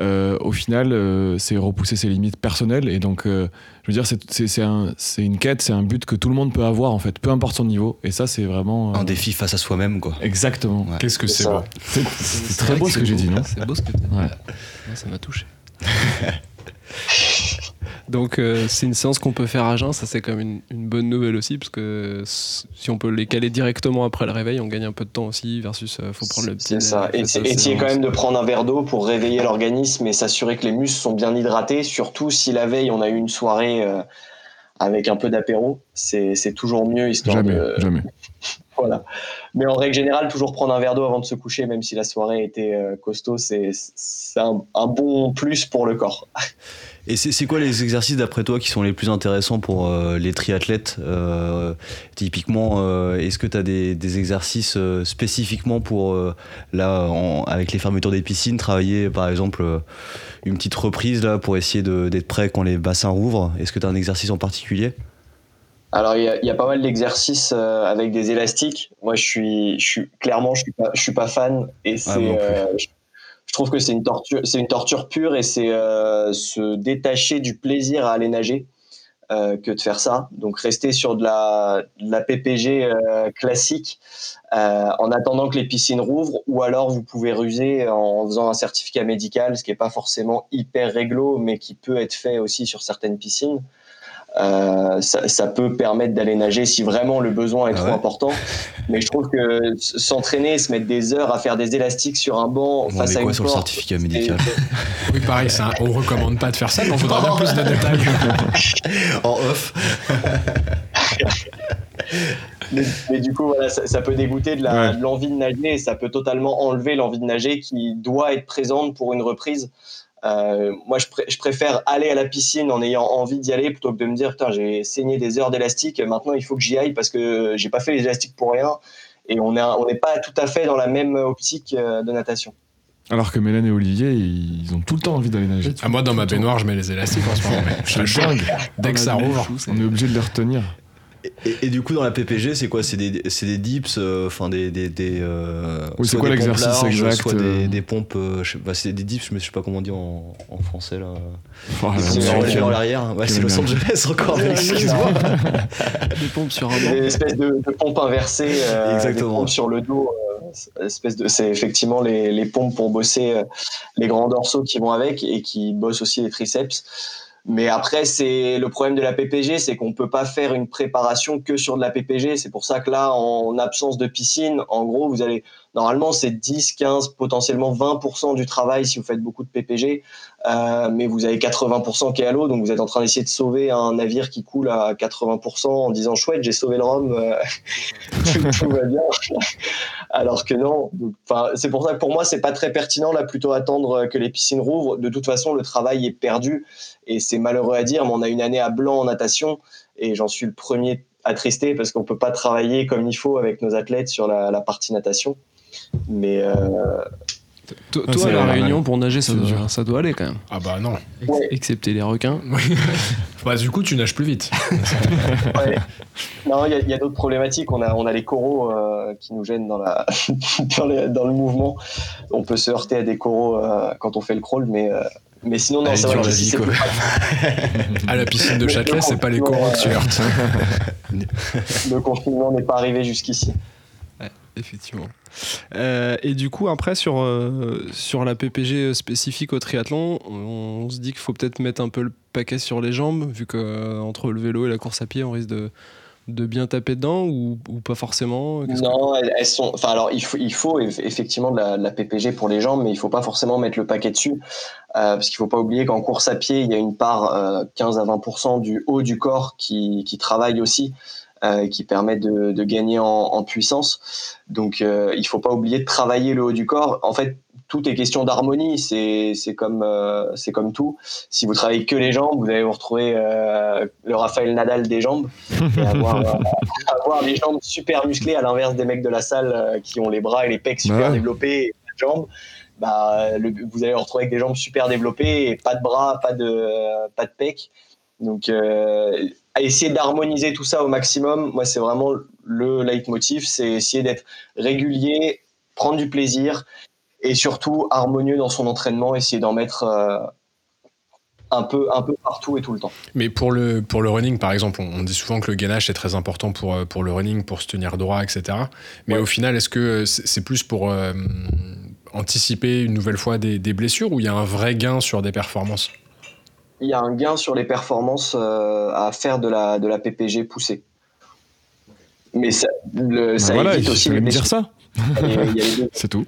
Speaker 1: euh, au final, euh, c'est repousser ses limites personnelles. Et donc, euh, je veux dire, c'est une quête, c'est un but que tout le monde peut avoir, en fait, peu importe son niveau. Et ça, c'est vraiment.
Speaker 4: Un défi face à soi-même, quoi.
Speaker 1: Exactement.
Speaker 3: Qu'est-ce que c'est beau.
Speaker 1: C'est très beau ce que j'ai dit, non
Speaker 6: C'est beau ce que tu as dit. Ça m'a touché. Donc euh, c'est une séance qu'on peut faire à jeun, ça c'est quand même une, bonne nouvelle aussi, parce que si on peut les caler directement après le réveil, on gagne un peu de temps aussi, versus euh, faut prendre le petit.
Speaker 5: C'est ça, et essayer quand même de prendre un verre d'eau pour réveiller l'organisme et s'assurer que les muscles sont bien hydratés, surtout si la veille on a eu une soirée euh, avec un peu d'apéro, c'est toujours mieux histoire
Speaker 1: jamais,
Speaker 5: de...
Speaker 1: Jamais,
Speaker 5: Voilà. Mais en règle générale, toujours prendre un verre d'eau avant de se coucher, même si la soirée était costaud, c'est un, un bon plus pour le corps.
Speaker 4: Et c'est quoi les exercices d'après toi qui sont les plus intéressants pour euh, les triathlètes euh, Typiquement, euh, est-ce que tu as des, exercices spécifiquement pour, là, avec les fermetures des piscines, travailler par exemple une petite reprise là, pour essayer d'être prêt quand les bassins rouvrent? Est-ce que tu as un exercice en particulier?
Speaker 5: Alors, il y, a, pas mal d'exercices avec des élastiques. Moi, je suis, je suis clairement, je suis pas, je suis pas fan et ah, c'est, je trouve que c'est une torture, pure et c'est euh, se détacher du plaisir à aller nager euh, que de faire ça. Donc rester sur de la, de la PPG euh, classique en attendant que les piscines rouvrent, ou alors vous pouvez ruser en faisant un certificat médical, ce qui n'est pas forcément hyper réglo, mais qui peut être fait aussi sur certaines piscines. Euh, ça, peut permettre d'aller nager si vraiment le besoin est ah trop important. Mais je trouve que s'entraîner, se mettre des heures à faire des élastiques sur un banc face à
Speaker 4: quoi
Speaker 5: une
Speaker 4: sur le certificat médical?
Speaker 3: Oui, pareil, ça, on recommande pas de faire ça, mais on voudrait bien plus de détails.
Speaker 4: en off.
Speaker 5: mais, du coup, voilà, ça, peut dégoûter de l'envie de, de nager et ça peut totalement enlever l'envie de nager qui doit être présente pour une reprise. Euh, moi, je, préfère aller à la piscine en ayant envie d'y aller plutôt que de me dire, putain, j'ai saigné des heures d'élastique, maintenant il faut que j'y aille parce que j'ai pas fait les élastiques pour rien. Et on n'est on pas tout à fait dans la même optique euh, de natation.
Speaker 1: Alors que Mélène et Olivier, ils ont tout le temps envie d'aller nager.
Speaker 3: Ah, moi, dans ma baignoire, je mets les élastiques en ce moment. je suis dingue. Dès que ça rouvre,
Speaker 1: on est obligé de les retenir.
Speaker 4: Et, du coup, dans la PPG, c'est quoi? C'est des, des, dips, euh, enfin des. des, des euh,
Speaker 1: oui, c'est quoi l'exercice exact
Speaker 4: Soit des, des pompes, bah, c'est des dips, mais je sais pas comment dire en, en français là.
Speaker 1: Oh,
Speaker 4: c'est en l'arrière. Ouais, c'est Los Angeles encore, excuse-moi.
Speaker 6: des pompes sur un
Speaker 5: Des espèces de, de pompes inversées. Exactement. Des pompes sur le dos. espèce de, c'est effectivement les, les pompes pour bosser les grands dorsaux qui vont avec et qui bossent aussi les triceps. Mais après, c'est le problème de la PPG, c'est qu'on peut pas faire une préparation que sur de la PPG. C'est pour ça que là, en absence de piscine, en gros, vous allez normalement c'est 10, 15, potentiellement 20% du travail si vous faites beaucoup de PPG, euh, mais vous avez 80% qui est à l'eau, donc vous êtes en train d'essayer de sauver un navire qui coule à 80% en disant chouette, j'ai sauvé le rhum, euh, tout, va bien. Alors que non. C'est pour ça que pour moi c'est pas très pertinent là, plutôt attendre que les piscines rouvrent. De toute façon, le travail est perdu et c'est malheureux à dire, mais on a une année à blanc en natation et j'en suis le premier attristé parce qu'on peut pas travailler comme il faut avec nos athlètes sur la, la partie natation. Mais. Euh,
Speaker 6: toi, à la Réunion, pour nager, ça doit, ça doit, aller quand même.
Speaker 3: Ah bah non.
Speaker 6: Excepté les requins.
Speaker 3: bah, du coup, tu nages plus vite.
Speaker 5: Non, il y a, d'autres problématiques. On a, on a les coraux euh, qui nous gênent dans, la dans, le mouvement. On peut se heurter à des coraux euh, quand on fait le crawl, mais. Mais sinon, non, c'est vrai
Speaker 3: si À la piscine de Châtelet, c'est pas les coraux que tu heurtes.
Speaker 5: le confinement n'est pas arrivé jusqu'ici.
Speaker 6: Ouais, effectivement. Euh, et du coup, après, sur, euh, sur la PPG spécifique au triathlon, on, se dit qu'il faut peut-être mettre un peu le paquet sur les jambes, vu que euh, entre le vélo et la course à pied, on risque de, de bien taper dedans ou, pas forcément?
Speaker 5: Non, elles, sont. Enfin, alors il faut, effectivement de la, PPG pour les jambes, mais il faut pas forcément mettre le paquet dessus, parce qu'il faut pas oublier qu'en course à pied, il y a une part 15 à 20% du haut du corps qui, travaille aussi. Euh, qui permet de, gagner en, puissance. Donc, euh, il faut pas oublier de travailler le haut du corps. En fait, tout est question d'harmonie. C'est c'est comme euh, c'est comme tout. Si vous travaillez que les jambes, vous allez vous retrouver euh, le Raphaël Nadal des jambes et avoir, avoir les jambes super musclées à l'inverse des mecs de la salle qui ont les bras et les pecs super développés et les jambes. Bah, vous allez vous retrouver avec des jambes super développées et pas de bras, pas de pas de pecs. Donc essayer d'harmoniser tout ça au maximum. Moi, c'est vraiment le leitmotiv, c'est essayer d'être régulier, prendre du plaisir et surtout harmonieux dans son entraînement, essayer d'en mettre euh, un peu, un peu partout et tout le temps.
Speaker 3: Mais pour le, pour le running, par exemple, on, dit souvent que le gainage est très important pour, euh, pour le running, pour se tenir droit, etc. Mais au final, est-ce que c'est plus pour euh, anticiper une nouvelle fois des, des blessures ou il y a un vrai gain sur des performances?
Speaker 5: Il y a un gain sur les performances euh, à faire de la, de la PPG poussée. Mais ça, le, ça
Speaker 1: voilà, évite aussi les me dire ça. C'est tout.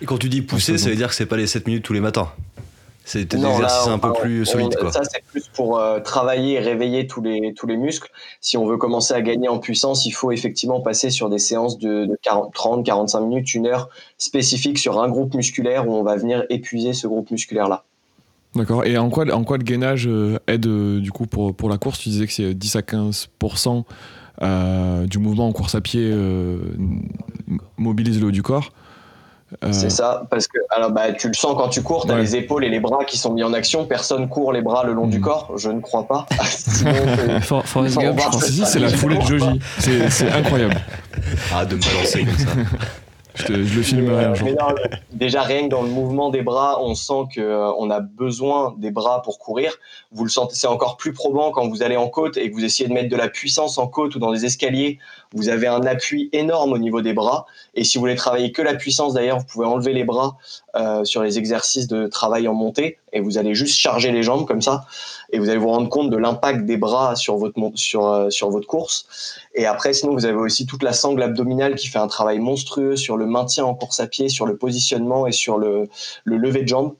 Speaker 4: Et quand tu dis pousser, ça veut dire que c'est pas les 7 minutes tous les matins. C'est des exercices un peu plus solides.
Speaker 5: Ça, c'est plus pour euh, travailler et réveiller tous les, tous les muscles. Si on veut commencer à gagner en puissance, il faut effectivement passer sur des séances de, de 40, 30, 45 minutes, une heure spécifique sur un groupe musculaire où on va venir épuiser ce groupe musculaire-là.
Speaker 1: D'accord. Et en quoi, en quoi le gainage euh, aide euh, du coup pour, pour la course? Tu disais que c'est 10 à 15% euh, du mouvement en course à pied mobilise le haut du corps.
Speaker 5: C'est ça, parce que alors bah, tu le sens quand tu cours, tu as les épaules et les bras qui sont mis en action. Personne court les bras le long du mm. corps, je ne crois pas.
Speaker 1: c'est la foulée de Joji. C'est incroyable.
Speaker 4: Ah, de me balancer comme ça.
Speaker 1: Je, le filmerai un jour.
Speaker 5: déjà, rien que dans le mouvement des bras, on sent qu'on euh, a besoin des bras pour courir. Vous le sentez, c'est encore plus probant quand vous allez en côte et que vous essayez de mettre de la puissance en côte ou dans des escaliers. Vous avez un appui énorme au niveau des bras. Et si vous voulez travailler que la puissance, d'ailleurs, vous pouvez enlever les bras euh, sur les exercices de travail en montée et vous allez juste charger les jambes comme ça et vous allez vous rendre compte de l'impact des bras sur votre euh, sur votre course. Et après sinon vous avez aussi toute la sangle abdominale qui fait un travail monstrueux sur le maintien en course à pied sur le positionnement et sur le, le lever de jambes.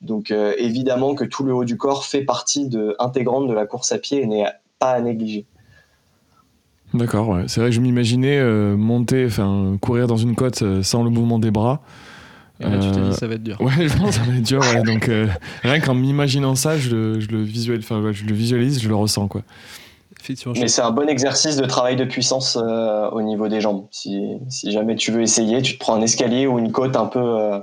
Speaker 5: Donc euh, évidemment que tout le haut du corps fait partie intégrante de la course à pied et n'est pas à négliger
Speaker 1: D'accord, ouais. c'est vrai que je m'imaginais euh, monter, enfin courir dans une côte sans le mouvement des bras.
Speaker 6: Et là, tu t'es dit, ça va être dur.
Speaker 1: Ouais, je pense que ça va être dur. Ouais. Donc, euh, rien qu'en m'imaginant ça, je le, je, le visualise, je le visualise, je le ressens. Quoi.
Speaker 5: Mais c'est un bon exercice de travail de puissance euh, au niveau des jambes. Si, si, jamais tu veux essayer, tu te prends un escalier ou une côte un peu euh,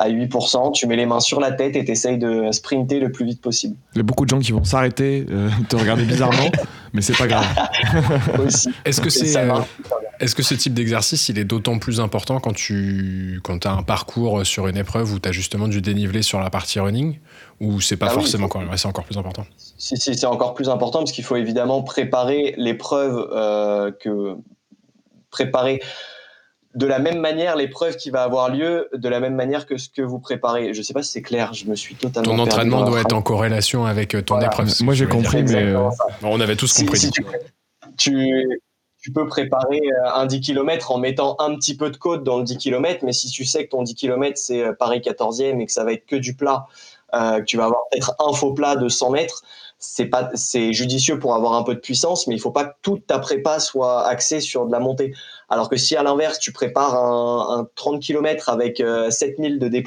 Speaker 5: à 8%, tu mets les mains sur la tête et tu essayes de sprinter le plus vite possible.
Speaker 1: Il y a beaucoup de gens qui vont s'arrêter, te regarder bizarrement, mais c'est pas grave.
Speaker 3: Est-ce que c'est euh, est-ce que ce type d'exercice il est d'autant plus important quand tu quand as un parcours sur une épreuve où tu as justement du dénivelé sur la partie running ou c'est pas ah forcément encore c'est encore plus important?
Speaker 5: Si si c'est encore plus important parce qu'il faut évidemment préparer l'épreuve euh, que préparer de la même manière l'épreuve qui va avoir lieu, de la même manière que ce que vous préparez. Je ne sais pas si c'est clair, je me suis totalement.
Speaker 3: Ton entraînement doit être en corrélation avec euh, ton épreuve.
Speaker 1: Moi j'ai compris, mais euh,
Speaker 3: on avait tous compris.
Speaker 5: tu, tu, peux préparer euh, un 10 km en mettant un petit peu de côte dans le 10 km, mais si tu sais que ton 10 km c'est Paris 14e et que ça va être que du plat, que tu vas avoir peut-être un faux plat de 100 mètres, c'est pas c'est judicieux pour avoir un peu de puissance, mais il faut pas que toute ta prépa soit axée sur de la montée. Alors que si à l'inverse, tu prépares un, 30 km avec 7000 euh, de D+,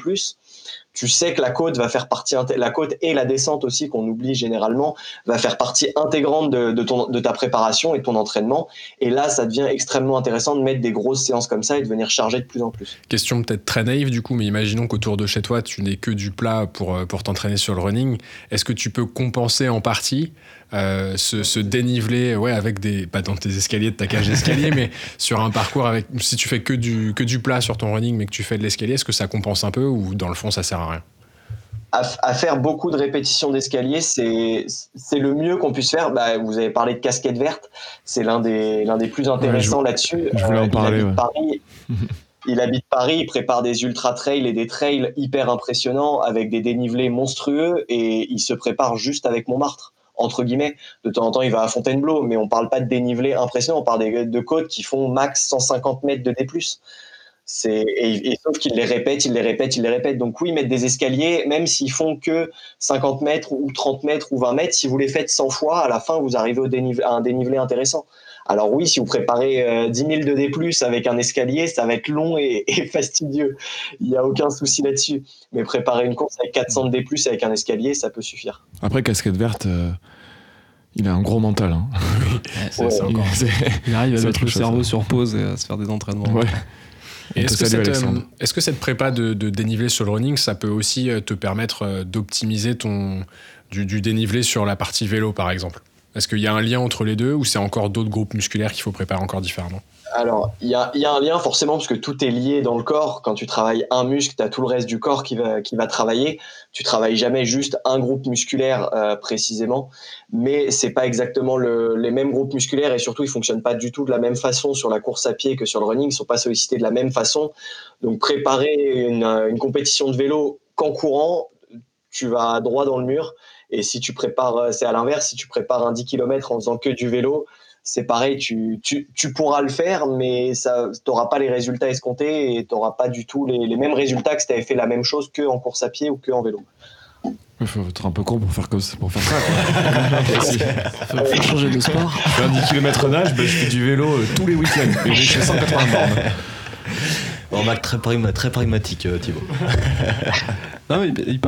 Speaker 5: tu sais que la côte va faire partie la côte et la descente aussi qu'on oublie généralement va faire partie intégrante de, de ta préparation et de ton entraînement et là ça devient extrêmement intéressant de mettre des grosses séances comme ça et de venir charger de plus en plus.
Speaker 3: Question peut-être très naïve du coup mais imaginons qu'autour de chez toi tu n'es que du plat pour, euh, pour t'entraîner sur le running est-ce que tu peux compenser en partie euh, se, déniveler ouais, avec des, pas dans tes escaliers de ta cage d'escalier, mais sur un parcours avec, si tu fais que du, que du plat sur ton running, mais que tu fais de l'escalier, est-ce que ça compense un peu ou dans le fond ça sert à rien?
Speaker 5: À, faire beaucoup de répétitions d'escalier, c'est le mieux qu'on puisse faire. Bah, vous avez parlé de casquette verte, c'est l'un des, des plus intéressants là-dessus.
Speaker 1: Je voulais en euh, parler.
Speaker 5: Il habite, Paris, il habite Paris, il prépare des ultra trails et des trails hyper impressionnants avec des dénivelés monstrueux et il se prépare juste avec Montmartre entre guillemets. De temps en temps, il va à Fontainebleau, mais on parle pas de dénivelé impressionnant, on parle de côtes qui font max 150 mètres de D+. Et, sauf qu'ils les répètent, ils les répètent, ils les répètent. Donc oui, mettre des escaliers, même s'ils font que 50 mètres ou 30 mètres ou 20 mètres, si vous les faites 100 fois, à la fin, vous arrivez à un dénivelé intéressant. Alors oui, si vous préparez 10 000 de D+, avec un escalier, ça va être long et, fastidieux. Il n'y a aucun souci là-dessus. Mais préparer une course avec 400 de D+, avec un escalier, ça peut suffire.
Speaker 1: Après, casquette verte... Euh, il a un gros mental. Hein.
Speaker 6: il, arrive à mettre le cerveau sur pause et à se faire des entraînements.
Speaker 3: Est-ce que, cette, euh, est que cette prépa de, dénivelé sur le running, ça peut aussi euh, te permettre d'optimiser ton du, du, dénivelé sur la partie vélo, par exemple? Est-ce qu'il y a un lien entre les deux ou c'est encore d'autres groupes musculaires qu'il faut préparer encore différemment?
Speaker 5: Alors, il y a, un lien forcément parce que tout est lié dans le corps. Quand tu travailles un muscle, tu as tout le reste du corps qui va, travailler. Tu travailles jamais juste un groupe musculaire euh, précisément, mais c'est pas exactement les mêmes groupes musculaires et surtout ils fonctionnent pas du tout de la même façon sur la course à pied que sur le running. Ils sont pas sollicités de la même façon. Donc préparer une, une compétition de vélo qu'en courant, tu vas droit dans le mur et si tu prépares, euh, c'est à l'inverse, si tu prépares un 10 km en faisant que du vélo, c'est pareil, tu, tu, tu, pourras le faire, mais tu n'auras pas les résultats escomptés et tu n'auras pas du tout les, les, mêmes résultats que si tu avais fait la même chose que en course à pied ou que en vélo.
Speaker 1: Il faut être un peu con pour faire, comme ça, pour faire ça.
Speaker 6: faut, changer de sport.
Speaker 1: Je fais un 10 km nage, ben, je fais du vélo euh, tous les week-ends et je fais 180 bornes.
Speaker 4: Remarque très, très pragmatique, euh, Thibaut.
Speaker 5: non, il,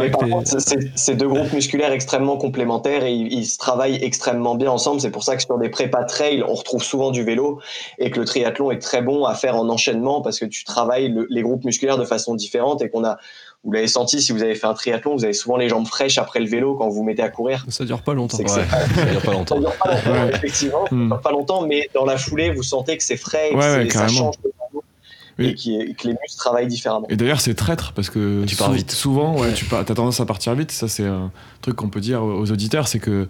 Speaker 5: c'est deux groupes musculaires extrêmement complémentaires et ils, se travaillent extrêmement bien ensemble. C'est pour ça que sur des prépas trail, on retrouve souvent du vélo et que le triathlon est très bon à faire en enchaînement parce que tu travailles les groupes musculaires de façon différente et qu'on a, vous l'avez senti, si vous avez fait un triathlon, vous avez souvent les jambes fraîches après le vélo quand vous vous mettez à courir.
Speaker 6: Ça dure pas longtemps.
Speaker 4: Ça, dure pas longtemps.
Speaker 5: dure pas longtemps, effectivement. Ça dure pas longtemps, mais dans la foulée, vous sentez que c'est frais et que ça change et, que les muscles travaillent différemment.
Speaker 1: Et d'ailleurs, c'est traître parce que
Speaker 4: tu pars vite.
Speaker 1: Souvent, ouais, tu as tendance à partir vite. Ça, c'est un truc qu'on peut dire aux auditeurs, c'est que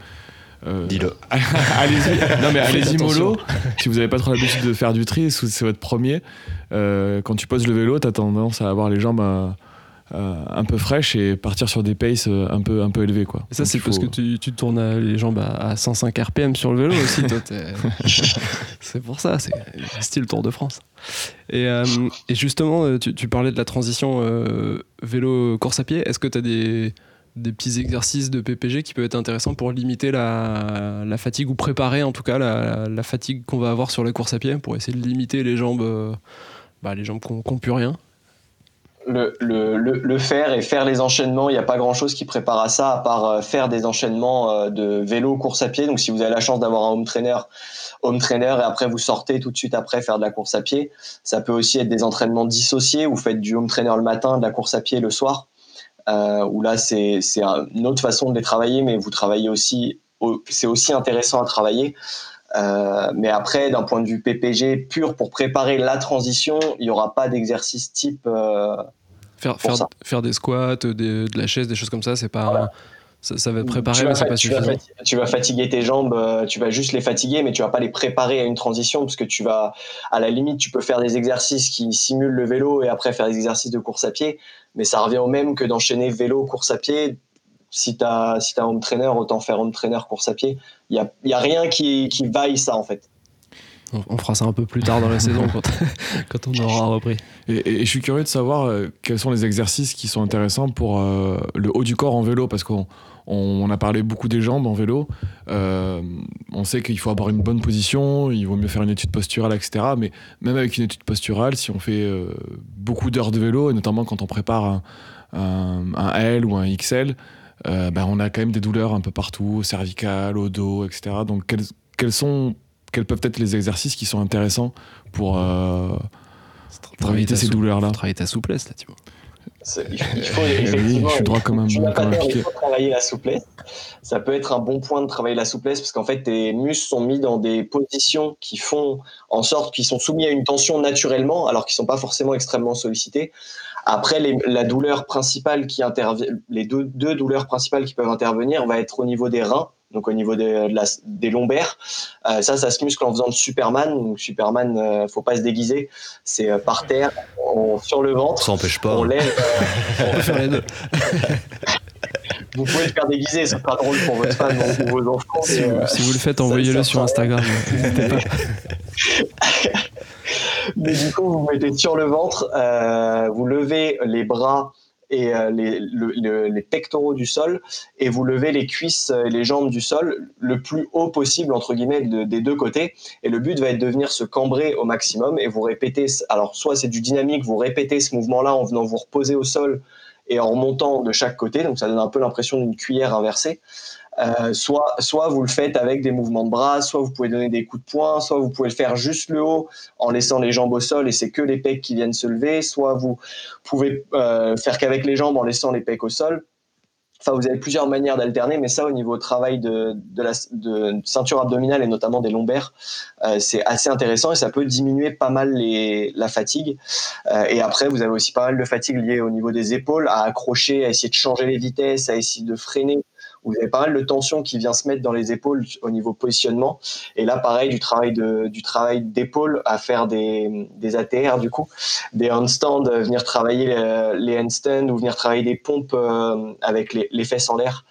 Speaker 4: euh, Dis-le.
Speaker 1: allez-y, non mais allez-y mollo. si vous n'avez pas trop l'habitude de faire du tri, c'est votre premier. Euh, quand tu poses le vélo, tu as tendance à avoir les jambes à, euh, un peu fraîche et partir sur des paces euh, un peu, un peu élevés. Quoi.
Speaker 6: ça, c'est parce que tu, tu tournes les jambes à, 105 RPM sur le vélo aussi. c'est pour ça, c'est style Tour de France. Et, euh, et justement, tu, tu, parlais de la transition vélo course à pied. Est-ce que tu as des, des petits exercices de PPG qui peuvent être intéressants pour limiter la, la fatigue ou préparer en tout cas la, la fatigue qu'on va avoir sur la course à pied pour essayer de limiter les jambes, bah, les jambes qui n'ont plus rien?
Speaker 5: Le, faire et faire les enchaînements, il n'y a pas grand chose qui prépare à ça à part euh, faire des enchaînements euh, de vélo, course à pied. Donc si vous avez la chance d'avoir un home trainer, home trainer et après vous sortez tout de suite après faire de la course à pied. Ça peut aussi être des entraînements dissociés. Vous faites du home trainer le matin, de la course à pied le soir. Euh, où là c'est une autre façon de les travailler, mais vous travaillez aussi c'est aussi intéressant à travailler. Euh, mais après, d'un point de vue PPG pur pour préparer la transition, il n'y aura pas d'exercice type. Euh,
Speaker 6: faire, faire, faire, des squats, de la chaise, des choses comme ça, c'est pas. Ça, va te préparer, mais c'est pas suffisant.
Speaker 5: tu vas fatiguer tes jambes, euh, tu vas juste les fatiguer, mais tu vas pas les préparer à une transition parce que tu vas, à la limite, tu peux faire des exercices qui simulent le vélo et après faire des exercices de course à pied, mais ça revient au même que d'enchaîner vélo, course à pied si tu as, si as un home trainer, autant faire home trainer course à pied. Il n'y a, y a rien qui, qui vaille ça en fait.
Speaker 6: On, fera ça un peu plus tard dans la saison quand, quand, on aura repris.
Speaker 1: Et, je suis curieux de savoir euh, quels sont les exercices qui sont intéressants pour euh, le haut du corps en vélo parce qu'on on, a parlé beaucoup des jambes en vélo. Euh, on sait qu'il faut avoir une bonne position, il vaut mieux faire une étude posturale, etc. Mais même avec une étude posturale, si on fait beaucoup d'heures de vélo, et notamment quand on prépare un, un, un L ou un XL, euh, ben, on a quand même des douleurs un peu partout, cervicales, au dos, etc. Donc quels, sont, quels peuvent être les exercices qui sont intéressants pour, euh, éviter ces douleurs-là
Speaker 6: Travailler ta souplesse, là, tu vois.
Speaker 5: Il faut, effectivement,
Speaker 1: je suis droit comme un,
Speaker 5: Il faut travailler la souplesse. Ça peut être un bon point de travailler la souplesse parce qu'en fait, tes muscles sont mis dans des positions qui font en sorte qu'ils sont soumis à une tension naturellement, alors qu'ils sont pas forcément extrêmement sollicités. Après, la douleur principale qui intervient, les deux, deux, douleurs principales qui peuvent intervenir va être au niveau des reins, donc au niveau des, des lombaires. Euh, ça, ça se muscle en faisant de Superman. Donc Superman, euh, faut pas se déguiser. C'est euh, par terre, sur le ventre.
Speaker 4: Ça n'empêche pas.
Speaker 5: On hein. lève. vous pouvez le faire déguiser, c'est pas drôle pour votre femme ou vos enfants.
Speaker 6: Si, vous, le faites, envoyez-le sur Instagram.
Speaker 5: Mais du coup, vous mettez sur le ventre, euh, vous levez les bras et euh, les, les, pectoraux du sol et vous levez les cuisses et les jambes du sol le plus haut possible entre guillemets des deux côtés. Et le but va être de venir se cambrer au maximum et vous répétez alors soit c'est du dynamique vous répétez ce mouvement là en venant vous reposer au sol et en remontant de chaque côté. Donc ça donne un peu l'impression d'une cuillère inversée euh, soit, soit vous le faites avec des mouvements de bras, soit vous pouvez donner des coups de poing, soit vous pouvez le faire juste le haut en laissant les jambes au sol et c'est que les pecs qui viennent se lever, soit vous pouvez euh, faire qu'avec les jambes en laissant les pecs au sol. Enfin, vous avez plusieurs manières d'alterner, mais ça, au niveau travail de, de la de ceinture abdominale et notamment des lombaires, euh, c'est assez intéressant et ça peut diminuer pas mal les, la fatigue. Euh, et après, vous avez aussi pas mal de fatigue liée au niveau des épaules, à accrocher, à essayer de changer les vitesses, à essayer de freiner vous avez pas mal de tension qui vient se mettre dans les épaules au niveau positionnement. Et là, pareil, du travail de, du travail d'épaule à faire des, des ATR, du coup, des handstands, venir travailler les, les handstands ou venir travailler des pompes euh, avec les, les fesses en l'air.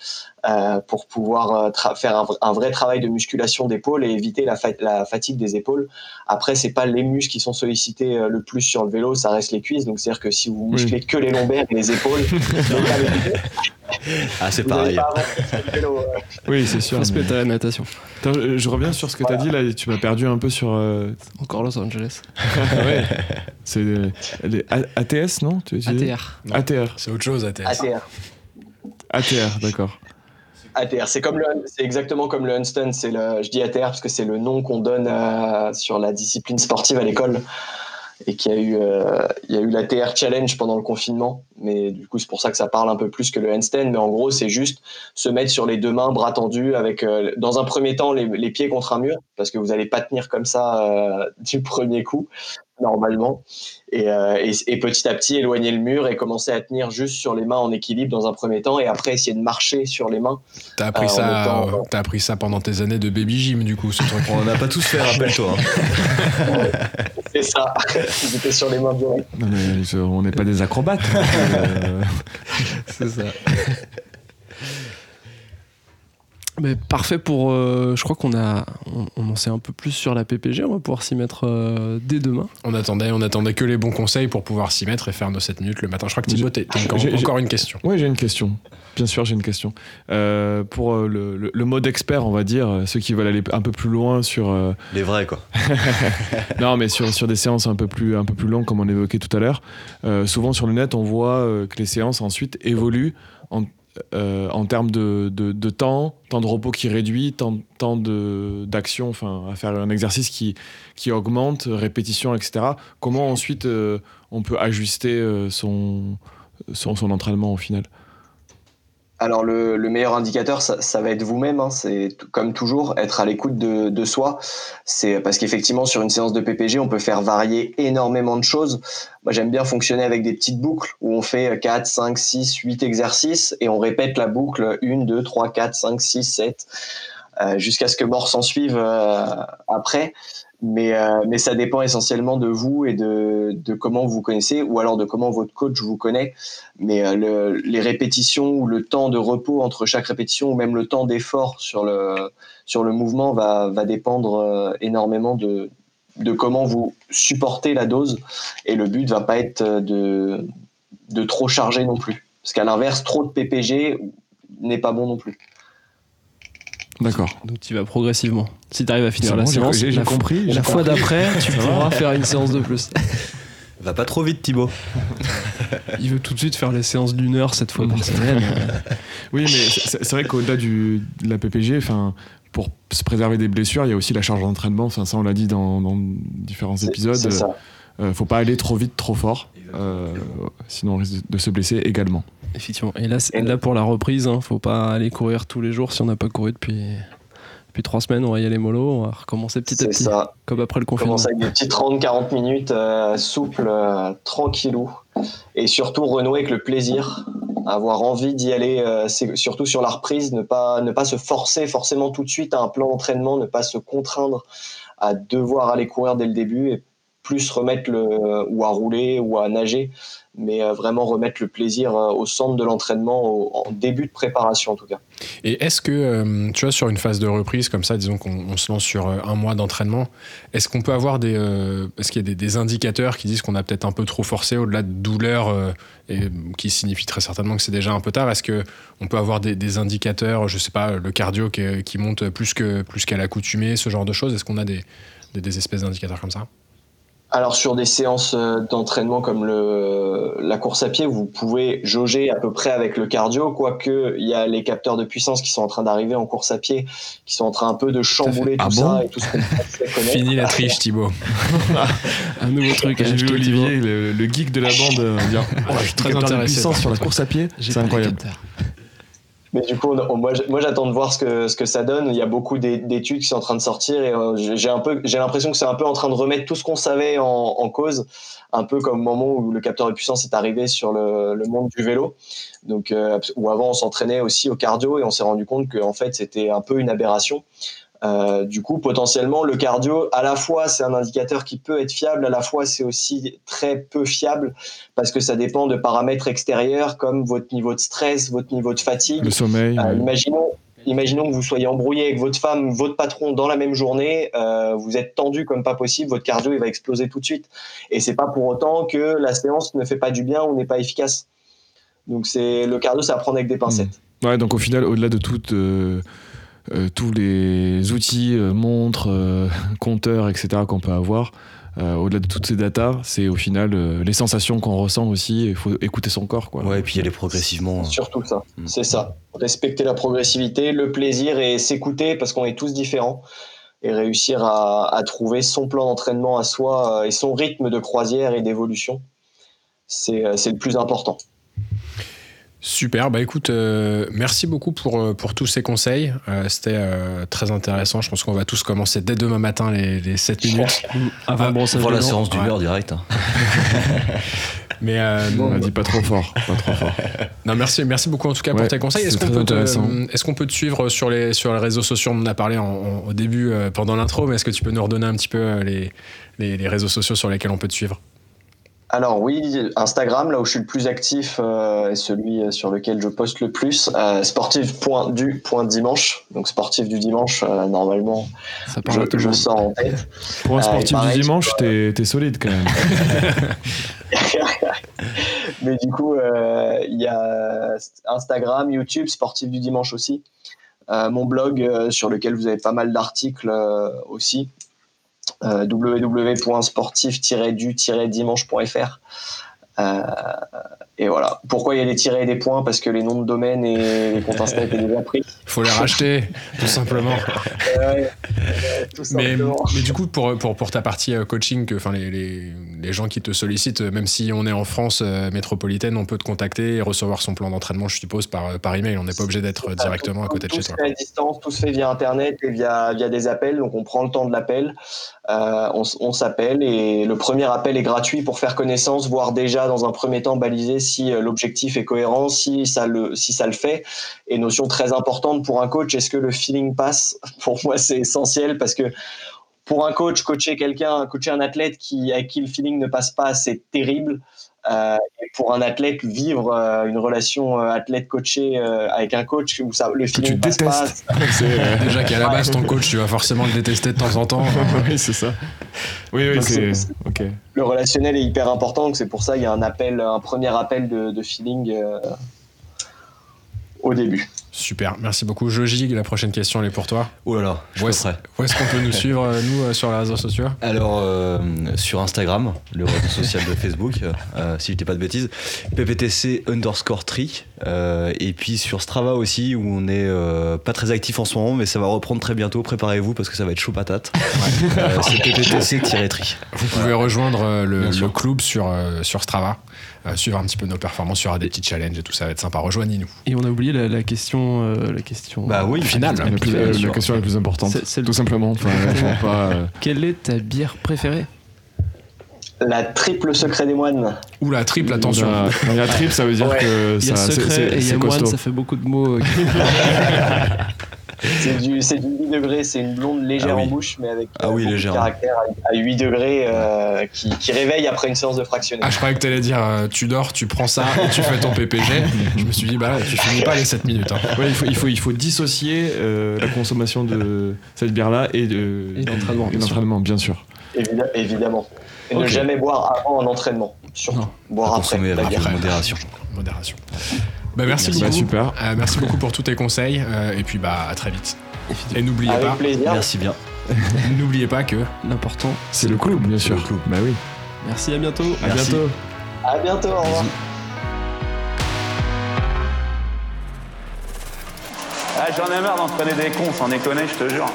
Speaker 5: Euh, pour pouvoir euh, faire un, vrai travail de musculation d'épaule et éviter la, la, fatigue des épaules. Après, c'est pas les muscles qui sont sollicités euh, le plus sur le vélo, ça reste les cuisses. Donc, c'est-à-dire que si vous musclez que les lombaires et les épaules,
Speaker 4: ah, c'est pareil.
Speaker 1: oui, c'est sûr.
Speaker 6: Respect à la natation.
Speaker 1: je reviens sur ce que tu as dit là. Tu m'as perdu un peu sur.
Speaker 6: Encore Los Angeles.
Speaker 1: ouais. C'est les ATS, non
Speaker 6: ATR.
Speaker 1: ATR.
Speaker 3: C'est autre chose, ATS.
Speaker 5: ATR.
Speaker 1: ATR, d'accord.
Speaker 5: ATR, c'est exactement comme le handstand. C'est le, je dis ATR parce que c'est le nom qu'on donne sur la discipline sportive à l'école et qu'il y a eu, euh, il y a eu l'ATR Challenge pendant le confinement. Mais du coup, c'est pour ça que ça parle un peu plus que le handstand. Mais en gros, c'est juste se mettre sur les deux mains, bras tendus, avec euh, dans un premier temps les, les, pieds contre un mur, parce que vous n'allez pas tenir comme ça euh, du premier coup normalement. Euh, et, et, petit à petit éloigner le mur et commencer à tenir juste sur les mains en équilibre dans un premier temps et après essayer de marcher sur les mains.
Speaker 3: T'as appris, euh, ça, euh, as appris ça pendant tes années de baby gym du coup, ce truc.
Speaker 4: On n'a pas tous fait, rappelle-toi.
Speaker 5: Hein. C'est ça, j'étais sur les mains direct.
Speaker 1: Non, mais on n'est pas des acrobates.
Speaker 6: C'est ça. Mais parfait pour. Euh, je crois qu'on a, on, en sait un peu plus sur la PPG. On va pouvoir s'y mettre euh, dès demain.
Speaker 3: On attendait, on attendait que les bons conseils pour pouvoir s'y mettre et faire nos 7 minutes le matin. Je crois que Thibaut, t'as encore, une question.
Speaker 1: Oui, j'ai une question. Bien sûr, j'ai une question. Euh, pour le, le, mode expert, on va dire, ceux qui veulent aller un peu plus loin sur.
Speaker 4: Les vrais, quoi.
Speaker 1: non, mais sur, sur des séances un peu plus, un peu plus longues, comme on évoquait tout à l'heure. souvent sur le net, on voit que les séances ensuite évoluent en euh, en termes de, de, temps, temps de repos qui réduit, temps, temps d'action, enfin, à faire un exercice qui, qui augmente, répétition, etc. Comment ensuite euh, on peut ajuster euh, son, son, son, entraînement au final?
Speaker 5: Alors le, meilleur indicateur, ça, va être vous-même. Hein. C'est comme toujours être à l'écoute de, soi. C'est parce qu'effectivement sur une séance de PPG, on peut faire varier énormément de choses. Moi, j'aime bien fonctionner avec des petites boucles où on fait 4, 5, 6, 8 exercices et on répète la boucle 1, 2, 3, 4, 5, 6, 7 jusqu'à ce que mort s'en suive euh, après mais, euh, mais ça dépend essentiellement de vous et de, comment vous connaissez ou alors de comment votre coach vous connaît. Mais euh, le, les répétitions ou le temps de repos entre chaque répétition ou même le temps d'effort sur le, sur le mouvement va, dépendre euh, énormément de, comment vous supportez la dose. Et le but va pas être de, de trop charger non plus. Parce qu'à l'inverse, trop de PPG n'est pas bon non plus.
Speaker 1: D'accord.
Speaker 6: Donc tu vas progressivement. Si tu arrives à finir la séance,
Speaker 1: j'ai compris.
Speaker 6: La fois d'après, tu pourras faire une séance de plus.
Speaker 4: Va pas trop vite, Thibaut.
Speaker 6: Il veut tout de suite faire les séances d'une heure cette fois par semaine.
Speaker 1: oui, mais c'est vrai qu'au-delà de la PPG, enfin, pour se préserver des blessures, il y a aussi la charge d'entraînement. Enfin, ça, on l'a dit dans, différents épisodes. Euh, faut pas aller trop vite, trop fort, euh, sinon on risque de se blesser également.
Speaker 6: Effectivement. Et là, là pour la reprise, hein, faut pas aller courir tous les jours si on n'a pas couru depuis, depuis trois semaines. On va y aller mollo, on va recommencer petit à petit. Ça. Comme après le confinement.
Speaker 5: Commencer avec des petits 30-40 minutes euh, souples, euh, tranquillou. Et surtout renouer avec le plaisir, avoir envie d'y aller, euh, surtout sur la reprise, ne pas, ne pas se forcer forcément tout de suite à un plan d'entraînement, ne pas se contraindre à devoir aller courir dès le début et plus remettre le, ou à rouler ou à nager, mais euh, vraiment remettre le plaisir euh, au centre de l'entraînement, en début de préparation en tout cas.
Speaker 3: Et est-ce que, euh, tu vois, sur une phase de reprise comme ça, disons qu'on se lance sur un mois d'entraînement, est-ce qu'on peut avoir des. est-ce qu'il y a des, indicateurs qui disent qu'on a peut-être un peu trop forcé au-delà de douleur, et qui signifie très certainement que c'est déjà un peu tard? Est-ce qu'on peut avoir des, indicateurs, je sais pas, le cardio qui, monte plus qu'à plus qu'à l'accoutumée, ce genre de choses? Est-ce qu'on a des, des espèces d'indicateurs comme ça?
Speaker 5: Alors sur des séances euh, d'entraînement comme le, la course à pied, vous pouvez jauger à peu près avec le cardio, quoique il y a les capteurs de puissance qui sont en train d'arriver en course à pied, qui sont en train un peu de chambouler tout, ah ça et tout ce qu'on
Speaker 3: Fini la triche, Thibaut.
Speaker 6: un nouveau truc.
Speaker 1: J'ai vu Olivier, le, geek de la bande, euh, dire oh, très puissance sur la course à pied. C'est incroyable.
Speaker 5: Mais du coup, moi, j'attends de voir ce que, ça donne. Il y a beaucoup d'études qui sont en train de sortir et euh, j'ai l'impression que c'est un peu en train de remettre tout ce qu'on savait en, cause, un peu comme au moment où le capteur de puissance est arrivé sur le, monde du vélo. Donc, euh, où avant on s'entraînait aussi au cardio et on s'est rendu compte que en fait c'était un peu une aberration. Euh, du coup, potentiellement, le cardio, à la fois, c'est un indicateur qui peut être fiable, à la fois, c'est aussi très peu fiable parce que ça dépend de paramètres extérieurs comme votre niveau de stress, votre niveau de fatigue.
Speaker 1: Le sommeil.
Speaker 5: Euh, imaginons, imaginons que vous soyez embrouillé avec votre femme, votre patron dans la même journée, euh, vous êtes tendu comme pas possible, votre cardio il va exploser tout de suite. Et c'est pas pour autant que la séance ne fait pas du bien ou n'est pas efficace. Donc c'est le cardio, ça à prendre avec des pincettes.
Speaker 1: Mmh. Ouais, donc au final, au-delà de toute euh, tous les outils, euh, montres, euh, compteurs, etc. qu'on peut avoir. au-delà de toutes ces datas, c'est au final les sensations qu'on ressent aussi. Il faut écouter son corps. Quoi.
Speaker 4: Ouais, et puis y aller progressivement.
Speaker 5: Surtout ça, mm. c'est ça. Respecter la progressivité, le plaisir et s'écouter parce qu'on est tous différents. Et réussir à, à trouver son plan d'entraînement à soi et son rythme de croisière et d'évolution, c'est le plus important.
Speaker 3: Super, bah écoute, euh, merci beaucoup pour, euh, pour tous ces conseils. Euh, C'était euh, très intéressant. Je pense qu'on va tous commencer dès demain matin les, les 7 minutes.
Speaker 4: Avant de Pour la séance du beurre direct. Hein.
Speaker 1: Mais on a dit pas trop fort, pas trop fort.
Speaker 3: Non, merci, merci beaucoup en tout cas pour tes conseils. Est-ce qu'on peut, est qu'on peut te suivre sur les, sur les réseaux sociaux? On en a parlé au début pendant l'intro, mais est-ce que tu peux nous redonner un petit peu les, les, les réseaux sociaux sur lesquels on peut te suivre?
Speaker 5: Alors oui, Instagram, là où je suis le plus actif, euh, est celui sur lequel je poste le plus, euh, sportif.du.dimanche. Donc sportif du dimanche, euh, normalement, Ça je, je sors en tête.
Speaker 1: Pour un sportif du dimanche, t'es es solide quand même.
Speaker 5: Mais du coup, il y a Instagram, YouTube, sportif du dimanche aussi. mon blog sur lequel vous avez pas mal d'articles aussi, euh, www.sportif-du-dimanche.fr. Euh, et voilà. Pourquoi il y a des tirets et des points? Parce que les noms de domaine et les comptes Insta étaient déjà pris.
Speaker 3: Faut les racheter, tout simplement.
Speaker 5: Ouais, tout
Speaker 3: Mais,
Speaker 5: simplement.
Speaker 3: mais du coup, pour, pour, pour ta partie euh, coaching, que, les, les, les gens qui te sollicitent, euh, même si on est en France métropolitaine, on peut te contacter et recevoir son plan d'entraînement, je suppose, par, par email. On n'est pas obligé d'être directement à côté de
Speaker 5: tout
Speaker 3: chez
Speaker 5: se
Speaker 3: toi.
Speaker 5: fait à distance, tout se fait via Internet et via, via des appels. Donc, on prend le temps de l'appel. Euh, on, on s'appelle et le premier appel est gratuit pour faire connaissance, voir déjà dans un premier temps baliser si euh, l'objectif est cohérent, si ça, le, si ça le fait. Et notion très importante pour un coach, est-ce que le feeling passe Pour moi, c'est essentiel parce que pour un coach, coacher quelqu'un, coacher un athlète qui, avec qui le feeling ne passe pas, c'est terrible. Euh, et pour un athlète, vivre euh, une relation euh, athlète-coaché euh, avec un coach où ça, le
Speaker 1: Que tu
Speaker 5: passe pas,
Speaker 1: détestes. Euh,
Speaker 3: Déjà qu'à la base, ton coach, tu vas forcément le détester de temps en temps.
Speaker 1: oui, c'est ça. Oui, oui, c'est.
Speaker 5: c'est-
Speaker 1: Ok.
Speaker 5: le relationnel est hyper important, donc c'est pour ça qu'il y a un appel, un premier appel de, de feeling euh, au début.
Speaker 3: Super, merci beaucoup. Joji, la prochaine question, elle est pour toi.
Speaker 4: Oh là là, je
Speaker 3: Où est-ce
Speaker 4: prêt.
Speaker 3: où est-ce qu'on peut nous suivre, euh, nous, euh, sur les réseaux sociaux?
Speaker 4: Alors, euh, sur Instagram, le réseau social de Facebook, euh, si je dis pas de bêtises, pptc underscore tri. euh, et puis sur Strava aussi, où on est euh, pas très actif en ce moment, mais ça va reprendre très bientôt. Préparez-vous parce que ça va être chaud patate. Euh, c'est pptc-tri.
Speaker 3: Vous pouvez rejoindre le, club sur, euh, sur Strava, euh, suivre un petit peu nos performances, il y aura des petits challenges et tout, ça va être sympa. Rejoignez-nous.
Speaker 6: Et on a oublié la, la question. Euh, la question
Speaker 4: Bah oui,
Speaker 3: Finale.
Speaker 1: La, plus-
Speaker 6: Bien
Speaker 1: euh, la question la plus importante.
Speaker 6: C'est- c'est le-
Speaker 1: Tout simplement. Enfin, pas, euh,
Speaker 6: Quelle est ta bière préférée?
Speaker 5: La triple secret des moines.
Speaker 3: Ou la triple, attention.
Speaker 1: La, non, il y a trip, ça veut dire
Speaker 5: Ouais.
Speaker 1: que
Speaker 6: Il y a
Speaker 1: ça, c'est-
Speaker 6: secret
Speaker 1: c'est
Speaker 6: et il y a moine, ça fait beaucoup de mots.
Speaker 5: C'est du, c'est du 8 degrés, c'est une blonde légère
Speaker 4: Ah oui.
Speaker 5: en bouche, mais avec
Speaker 4: Ah
Speaker 5: euh,
Speaker 4: oui,
Speaker 5: beaucoup
Speaker 4: légère.
Speaker 5: de caractère à, à 8 degrés euh, qui, qui réveille après une séance de fractionné.
Speaker 3: Ah, je croyais que t'allais dire euh, tu dors, tu prends ça et tu fais ton PPG. je me suis dit, bah là, tu finis pas les 7 minutes. hein.
Speaker 1: Ouais, il, faut, il, faut, il faut dissocier euh, la consommation de cette bière-là et de
Speaker 6: Et d'entraînement,
Speaker 1: et
Speaker 6: bien sûr.
Speaker 1: bien
Speaker 5: évidemment. Et ne jamais boire avant un entraînement, surtout.
Speaker 6: Non.
Speaker 5: Boire après.
Speaker 4: avec
Speaker 5: bière.
Speaker 4: modération.
Speaker 3: Modération. Bah, merci,
Speaker 1: Bah,
Speaker 3: beaucoup.
Speaker 1: super.
Speaker 3: Euh, merci beaucoup pour tous tes conseils. euh, et puis, bah, à très vite. Et n'oubliez
Speaker 5: Avec
Speaker 3: pas,
Speaker 5: plaisir.
Speaker 4: Merci bien.
Speaker 3: n'oubliez pas que
Speaker 6: L'important.
Speaker 1: C'est le club, bien sûr.
Speaker 4: le club.
Speaker 1: Bah oui.
Speaker 6: Merci, à bientôt.
Speaker 1: À
Speaker 4: Merci.
Speaker 1: bientôt.
Speaker 5: À bientôt, au revoir.
Speaker 2: Ah, J'en ai marre d'entraîner des cons, sans déconner, je te jure.